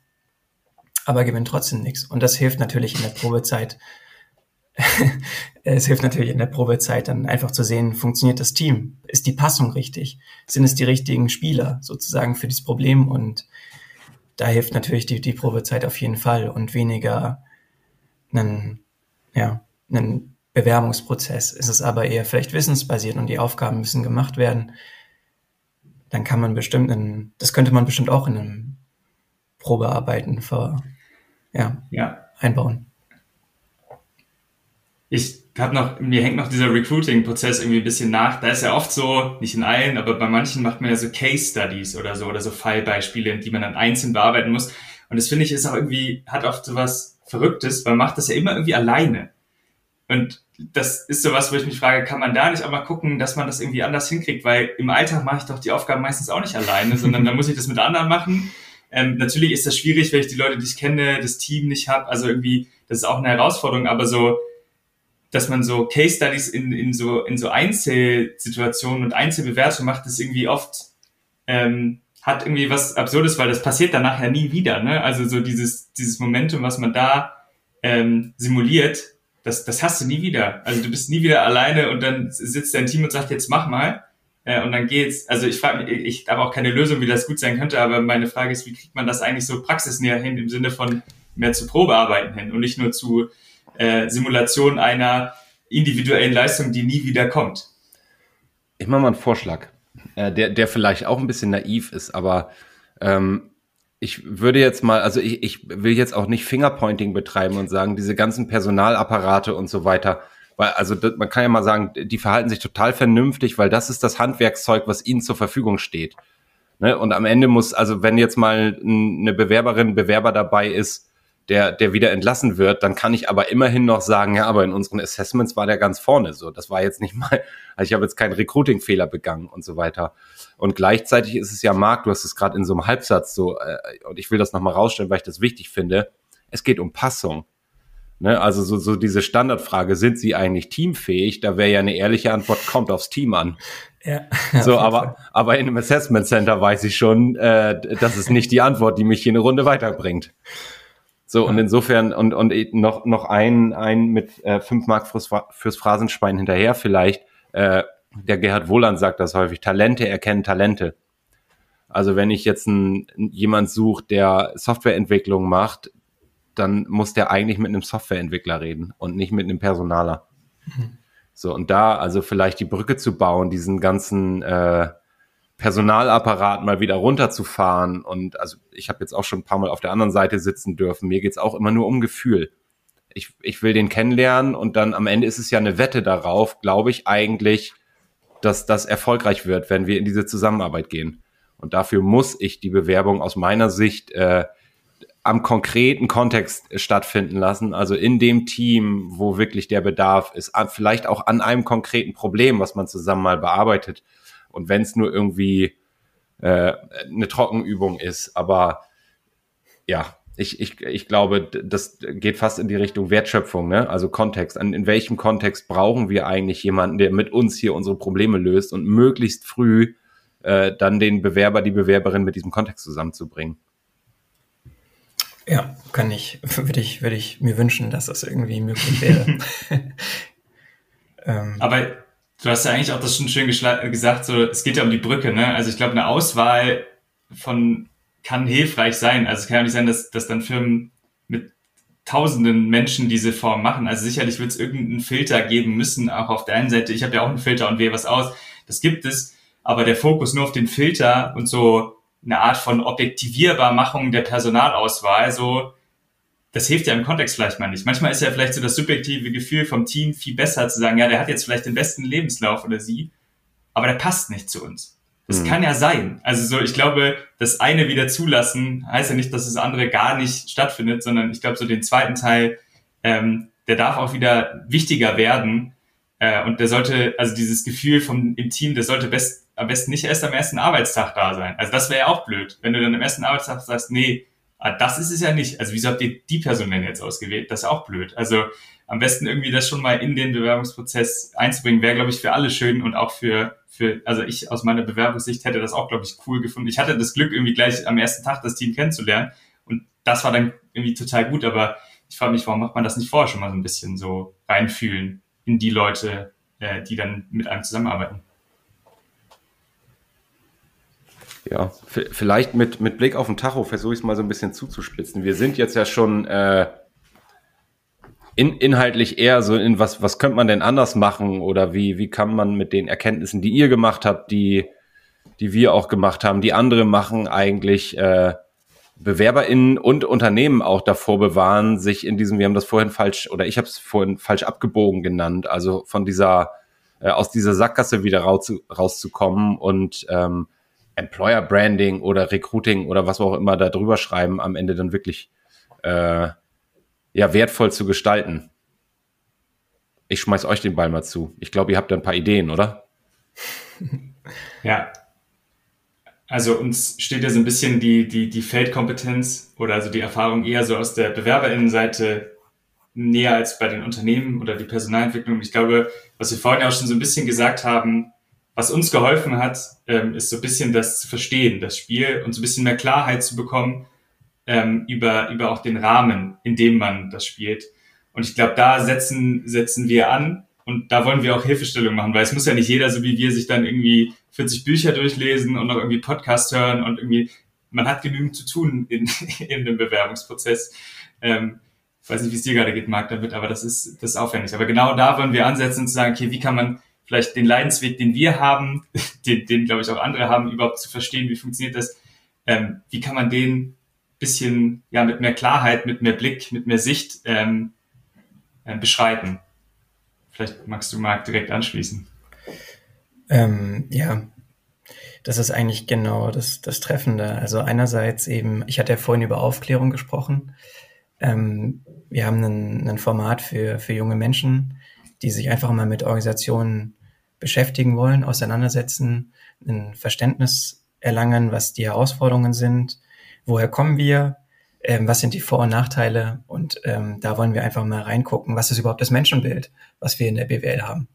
aber gewinnen trotzdem nichts. Und das hilft natürlich in der Probezeit. <laughs> es hilft natürlich in der Probezeit dann einfach zu sehen, funktioniert das Team? Ist die Passung richtig? Sind es die richtigen Spieler sozusagen für dieses Problem? Und da hilft natürlich die, die Probezeit auf jeden Fall und weniger einen, ja, einen Bewerbungsprozess. Ist es aber eher vielleicht wissensbasiert und die Aufgaben müssen gemacht werden, dann kann man bestimmt, in, das könnte man bestimmt auch in einem Probearbeiten ver, ja, ja. einbauen. Ich habe noch, mir hängt noch dieser Recruiting-Prozess irgendwie ein bisschen nach. Da ist ja oft so, nicht in allen, aber bei manchen macht man ja so Case Studies oder so oder so Fallbeispiele, die man dann einzeln bearbeiten muss. Und das finde ich ist auch irgendwie, hat oft so was Verrücktes, weil man macht das ja immer irgendwie alleine. Und das ist so was, wo ich mich frage, kann man da nicht auch mal gucken, dass man das irgendwie anders hinkriegt? Weil im Alltag mache ich doch die Aufgaben meistens auch nicht alleine, <laughs> sondern da muss ich das mit anderen machen. Ähm, natürlich ist das schwierig, wenn ich die Leute nicht kenne, das Team nicht habe. Also irgendwie, das ist auch eine Herausforderung, aber so, dass man so Case Studies in, in so in so Einzelsituationen und Einzelbewertungen macht, ist irgendwie oft ähm, hat irgendwie was Absurdes, weil das passiert danach ja nie wieder. Ne? Also so dieses dieses Momentum, was man da ähm, simuliert, das das hast du nie wieder. Also du bist nie wieder alleine und dann sitzt dein Team und sagt jetzt mach mal äh, und dann geht's. Also ich frage mich, ich habe auch keine Lösung, wie das gut sein könnte, aber meine Frage ist, wie kriegt man das eigentlich so praxisnäher hin im Sinne von mehr zu Probearbeiten hin und nicht nur zu äh, Simulation einer individuellen Leistung, die nie wieder kommt. Ich mache mal einen Vorschlag, äh, der, der vielleicht auch ein bisschen naiv ist, aber ähm, ich würde jetzt mal, also ich, ich will jetzt auch nicht Fingerpointing betreiben und sagen, diese ganzen Personalapparate und so weiter, weil, also das, man kann ja mal sagen, die verhalten sich total vernünftig, weil das ist das Handwerkszeug, was ihnen zur Verfügung steht. Ne? Und am Ende muss, also wenn jetzt mal eine Bewerberin, Bewerber dabei ist, der, der wieder entlassen wird, dann kann ich aber immerhin noch sagen, ja, aber in unseren Assessments war der ganz vorne so. Das war jetzt nicht mal, <laughs> also ich habe jetzt keinen Recruiting-Fehler begangen und so weiter. Und gleichzeitig ist es ja, Marc, du hast es gerade in so einem Halbsatz so, äh, und ich will das nochmal rausstellen, weil ich das wichtig finde. Es geht um Passung. Ne? Also so, so diese Standardfrage, sind sie eigentlich teamfähig? Da wäre ja eine ehrliche Antwort, kommt aufs Team an. Ja, <laughs> so, aber, aber in einem Assessment Center weiß ich schon, äh, das ist nicht die Antwort, die mich hier eine Runde weiterbringt. So, ja. und insofern, und, und noch, noch ein, ein mit äh, fünf Mark fürs, fürs Phrasenschwein hinterher vielleicht. Äh, der Gerhard Wohland sagt das häufig, Talente erkennen Talente. Also wenn ich jetzt ein, jemand suche, der Softwareentwicklung macht, dann muss der eigentlich mit einem Softwareentwickler reden und nicht mit einem Personaler. Mhm. So, und da also vielleicht die Brücke zu bauen, diesen ganzen äh, Personalapparat mal wieder runterzufahren. Und also ich habe jetzt auch schon ein paar Mal auf der anderen Seite sitzen dürfen. Mir geht's auch immer nur um Gefühl. Ich, ich will den kennenlernen und dann am Ende ist es ja eine Wette darauf, glaube ich eigentlich, dass das erfolgreich wird, wenn wir in diese Zusammenarbeit gehen. Und dafür muss ich die Bewerbung aus meiner Sicht äh, am konkreten Kontext stattfinden lassen, also in dem Team, wo wirklich der Bedarf ist, vielleicht auch an einem konkreten Problem, was man zusammen mal bearbeitet und wenn es nur irgendwie äh, eine Trockenübung ist. Aber ja, ich, ich, ich glaube, das geht fast in die Richtung Wertschöpfung, ne? also Kontext. An, in welchem Kontext brauchen wir eigentlich jemanden, der mit uns hier unsere Probleme löst und möglichst früh äh, dann den Bewerber, die Bewerberin mit diesem Kontext zusammenzubringen. Ja, kann ich, würde ich, würde ich mir wünschen, dass das irgendwie möglich wäre. <laughs> <laughs> ähm, Aber Du hast ja eigentlich auch das schon schön gesagt, so, es geht ja um die Brücke, ne? Also ich glaube, eine Auswahl von kann hilfreich sein. Also es kann ja nicht sein, dass, dass dann Firmen mit tausenden Menschen diese Form machen. Also sicherlich wird es irgendeinen Filter geben müssen, auch auf der einen Seite. Ich habe ja auch einen Filter und wähle was aus. Das gibt es. Aber der Fokus nur auf den Filter und so eine Art von Objektivierbarmachung der Personalauswahl, so das hilft ja im Kontext vielleicht mal nicht. Manchmal ist ja vielleicht so das subjektive Gefühl vom Team viel besser zu sagen, ja, der hat jetzt vielleicht den besten Lebenslauf oder sie, aber der passt nicht zu uns. Das mhm. kann ja sein. Also so, ich glaube, das eine wieder zulassen heißt ja nicht, dass das andere gar nicht stattfindet, sondern ich glaube, so den zweiten Teil, ähm, der darf auch wieder wichtiger werden. Äh, und der sollte, also dieses Gefühl vom im Team, der sollte best, am besten nicht erst am ersten Arbeitstag da sein. Also das wäre ja auch blöd, wenn du dann am ersten Arbeitstag sagst, nee, ah, das ist es ja nicht. Also wieso habt ihr die Person denn jetzt ausgewählt? Das ist auch blöd. Also am besten irgendwie das schon mal in den Bewerbungsprozess einzubringen, wäre, glaube ich, für alle schön und auch für, für, also ich aus meiner Bewerbungssicht hätte das auch, glaube ich, cool gefunden. Ich hatte das Glück, irgendwie gleich am ersten Tag das Team kennenzulernen und das war dann irgendwie total gut, aber ich frage mich, warum macht man das nicht vorher schon mal so ein bisschen so reinfühlen in die Leute, äh, die dann mit einem zusammenarbeiten? Ja, vielleicht mit, mit Blick auf den Tacho versuche ich es mal so ein bisschen zuzuspitzen. Wir sind jetzt ja schon äh, in, inhaltlich eher so in was, was könnte man denn anders machen oder wie, wie kann man mit den Erkenntnissen, die ihr gemacht habt, die, die wir auch gemacht haben, die andere machen, eigentlich äh, BewerberInnen und Unternehmen auch davor bewahren, sich in diesem, wir haben das vorhin falsch, oder ich habe es vorhin falsch abgebogen genannt, also von dieser, äh, aus dieser Sackgasse wieder raus, rauszukommen und ähm, Employer Branding oder Recruiting oder was auch immer da drüber schreiben, am Ende dann wirklich äh, ja, wertvoll zu gestalten. Ich schmeiß euch den Ball mal zu. Ich glaube, ihr habt da ein paar Ideen, oder? <laughs> Ja. Also uns steht ja so ein bisschen die, die, die Feldkompetenz oder also die Erfahrung eher so aus der Bewerberinnenseite näher als bei den Unternehmen oder die Personalentwicklung. Ich glaube, was wir vorhin auch schon so ein bisschen gesagt haben, was uns geholfen hat, ähm, ist so ein bisschen das zu verstehen, das Spiel und so ein bisschen mehr Klarheit zu bekommen, ähm, über, über auch den Rahmen, in dem man das spielt. Und ich glaube, da setzen, setzen wir an und da wollen wir auch Hilfestellung machen, weil es muss ja nicht jeder, so wie wir, sich dann irgendwie 40 Bücher durchlesen und noch irgendwie Podcast hören und irgendwie, man hat genügend zu tun in, <laughs> in dem Bewerbungsprozess. Ähm, ich weiß nicht, wie es dir gerade geht, Marc, damit, aber das ist, das ist aufwendig. Aber genau da wollen wir ansetzen und sagen, okay, wie kann man vielleicht den Leidensweg, den wir haben, <laughs> den, den glaube ich auch andere haben, überhaupt zu verstehen, wie funktioniert das, ähm, wie kann man den bisschen ja mit mehr Klarheit, mit mehr Blick, mit mehr Sicht ähm, äh, beschreiten. Vielleicht magst du Marc direkt anschließen. Ähm, ja, das ist eigentlich genau das, das Treffende. Also einerseits eben, ich hatte ja vorhin über Aufklärung gesprochen. Ähm, wir haben ein, ein Format für, für junge Menschen, die sich einfach mal mit Organisationen beschäftigen wollen, auseinandersetzen, ein Verständnis erlangen, was die Herausforderungen sind, woher kommen wir, ähm, was sind die Vor- und Nachteile und ähm, da wollen wir einfach mal reingucken, was ist überhaupt das Menschenbild, was wir in der BWL haben.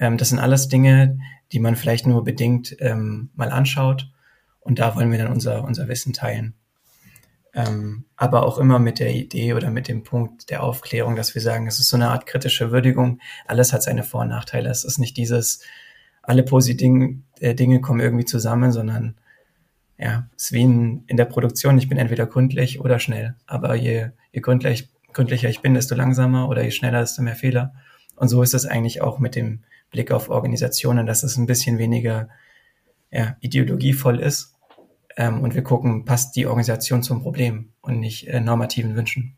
Ähm, das sind alles Dinge, die man vielleicht nur bedingt ähm, mal anschaut und da wollen wir dann unser, unser Wissen teilen. Ähm, aber auch immer mit der Idee oder mit dem Punkt der Aufklärung, dass wir sagen, es ist so eine Art kritische Würdigung, alles hat seine Vor- und Nachteile. Es ist nicht dieses, alle positiven äh, Dinge kommen irgendwie zusammen, sondern ja, es ist wie in, in der Produktion, ich bin entweder gründlich oder schnell. Aber je, je gründlich, gründlicher ich bin, desto langsamer oder je schneller, desto mehr Fehler. Und so ist es eigentlich auch mit dem Blick auf Organisationen, dass es ein bisschen weniger ja, ideologievoll ist. Ähm, und wir gucken, passt die Organisation zum Problem und nicht äh, normativen Wünschen.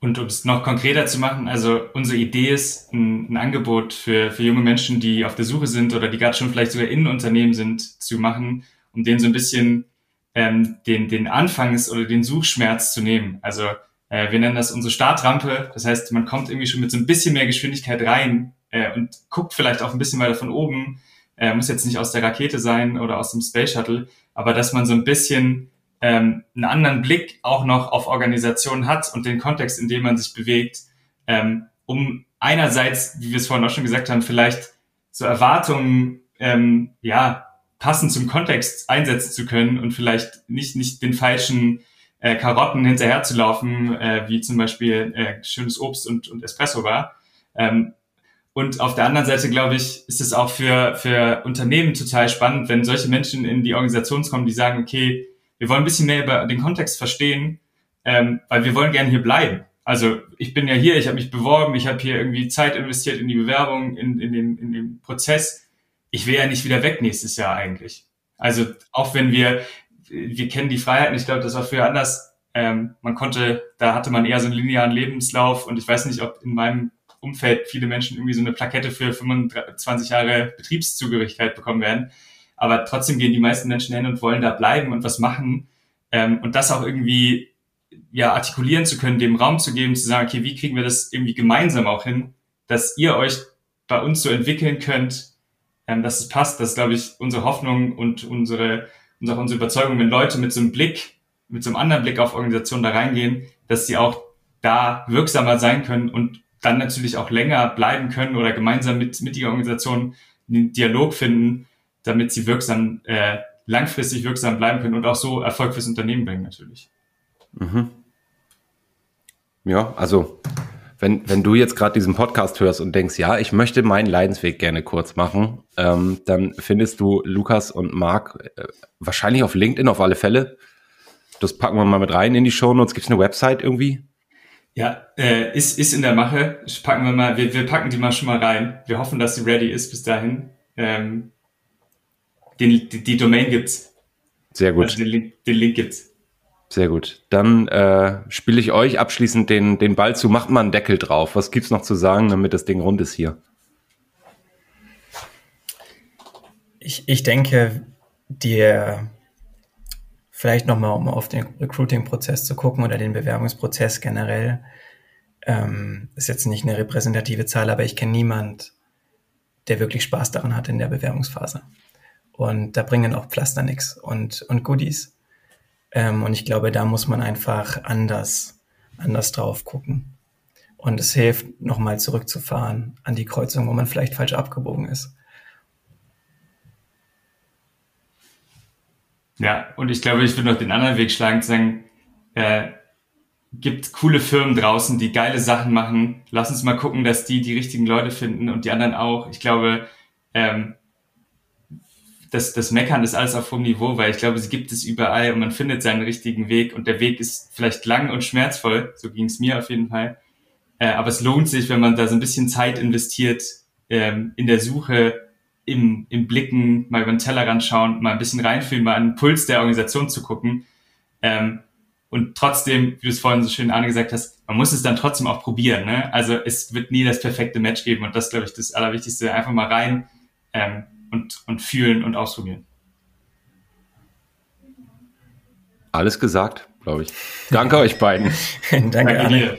Und um es noch konkreter zu machen, also unsere Idee ist, ein, ein, Angebot für, für junge Menschen, die auf der Suche sind oder die gerade schon vielleicht sogar in Unternehmen sind, zu machen, um denen so ein bisschen ähm, den, den Anfangs- oder den Suchschmerz zu nehmen. Also äh, wir nennen das unsere Startrampe. Das heißt, man kommt irgendwie schon mit so ein bisschen mehr Geschwindigkeit rein äh, und guckt vielleicht auch ein bisschen weiter von oben. Äh, muss jetzt nicht aus der Rakete sein oder aus dem Space Shuttle, aber dass man so ein bisschen ähm, einen anderen Blick auch noch auf Organisationen hat und den Kontext, in dem man sich bewegt, ähm, um einerseits, wie wir es vorhin auch schon gesagt haben, vielleicht so Erwartungen ähm, ja passend zum Kontext einsetzen zu können und vielleicht nicht nicht den falschen äh, Karotten hinterherzulaufen, äh, wie zum Beispiel äh, schönes Obst und, und Espresso war. Ähm, und auf der anderen Seite, glaube ich, ist es auch für, für Unternehmen total spannend, wenn solche Menschen in die Organisation kommen, die sagen, okay, wir wollen ein bisschen mehr über den Kontext verstehen, ähm, weil wir wollen gerne hier bleiben. Also ich bin ja hier, ich habe mich beworben, ich habe hier irgendwie Zeit investiert in die Bewerbung, in, in, den, in den Prozess. Ich will ja nicht wieder weg nächstes Jahr eigentlich. Also auch wenn wir, wir kennen die Freiheiten, ich glaube, das war früher anders, Ähm, man konnte, da hatte man eher so einen linearen Lebenslauf und ich weiß nicht, ob in meinem Umfeld viele Menschen irgendwie so eine Plakette für 25 Jahre Betriebszugehörigkeit bekommen werden. Aber trotzdem gehen die meisten Menschen hin und wollen da bleiben und was machen. Ähm, und das auch irgendwie ja artikulieren zu können, dem Raum zu geben, zu sagen, okay, wie kriegen wir das irgendwie gemeinsam auch hin, dass ihr euch bei uns so entwickeln könnt, ähm, dass es passt. Das ist, glaube ich, unsere Hoffnung und unsere, und auch unsere Überzeugung, wenn Leute mit so einem Blick, mit so einem anderen Blick auf Organisationen da reingehen, dass sie auch da wirksamer sein können und dann natürlich auch länger bleiben können oder gemeinsam mit, mit der Organisation einen Dialog finden, damit sie wirksam, äh, langfristig wirksam bleiben können und auch so Erfolg fürs Unternehmen bringen natürlich. Mhm. Ja, also wenn, wenn du jetzt gerade diesen Podcast hörst und denkst, ja, ich möchte meinen Leidensweg gerne kurz machen, ähm, dann findest du Lukas und Marc äh, wahrscheinlich auf LinkedIn auf alle Fälle. Das packen wir mal mit rein in die Show Notes. Gibt es eine Website irgendwie? Ja, äh, ist, ist in der Mache. Packen wir mal, wir, wir packen die mal schon mal rein. Wir hoffen, dass sie ready ist bis dahin. Ähm, den, die, die Domain gibt's. Sehr gut. Also den, Link, den Link gibt's. Sehr gut. Dann äh, spiele ich euch abschließend den, den Ball zu. Macht mal einen Deckel drauf. Was gibt's noch zu sagen, damit das Ding rund ist hier? Ich, ich denke, dir vielleicht nochmal, um auf den Recruiting-Prozess zu gucken oder den Bewerbungsprozess generell, ähm, ist jetzt nicht eine repräsentative Zahl, aber ich kenne niemand, der wirklich Spaß daran hat in der Bewerbungsphase. Und da bringen auch Pflaster nix und, und Goodies. Ähm, und ich glaube, da muss man einfach anders, anders drauf gucken. Und es hilft, nochmal zurückzufahren an die Kreuzung, wo man vielleicht falsch abgebogen ist. Ja, und ich glaube, ich würde noch den anderen Weg schlagen, zu sagen, äh, gibt coole Firmen draußen, die geile Sachen machen. Lass uns mal gucken, dass die die richtigen Leute finden und die anderen auch. Ich glaube, ähm, das, das Meckern ist alles auf hohem Niveau, weil ich glaube, sie gibt es überall und man findet seinen richtigen Weg und der Weg ist vielleicht lang und schmerzvoll, so ging es mir auf jeden Fall. Äh, aber es lohnt sich, wenn man da so ein bisschen Zeit investiert ähm, in der Suche, im, im Blicken, mal über den Tellerrand schauen, mal ein bisschen reinfühlen, mal an den Puls der Organisation zu gucken. Ähm, und trotzdem, wie du es vorhin so schön Arne gesagt hast, man muss es dann trotzdem auch probieren. Ne? Also es wird nie das perfekte Match geben und das glaube ich das Allerwichtigste. Einfach mal rein, ähm, und, und fühlen und ausprobieren. Alles gesagt, glaube ich. Danke euch beiden. <laughs> Danke, Danke dir.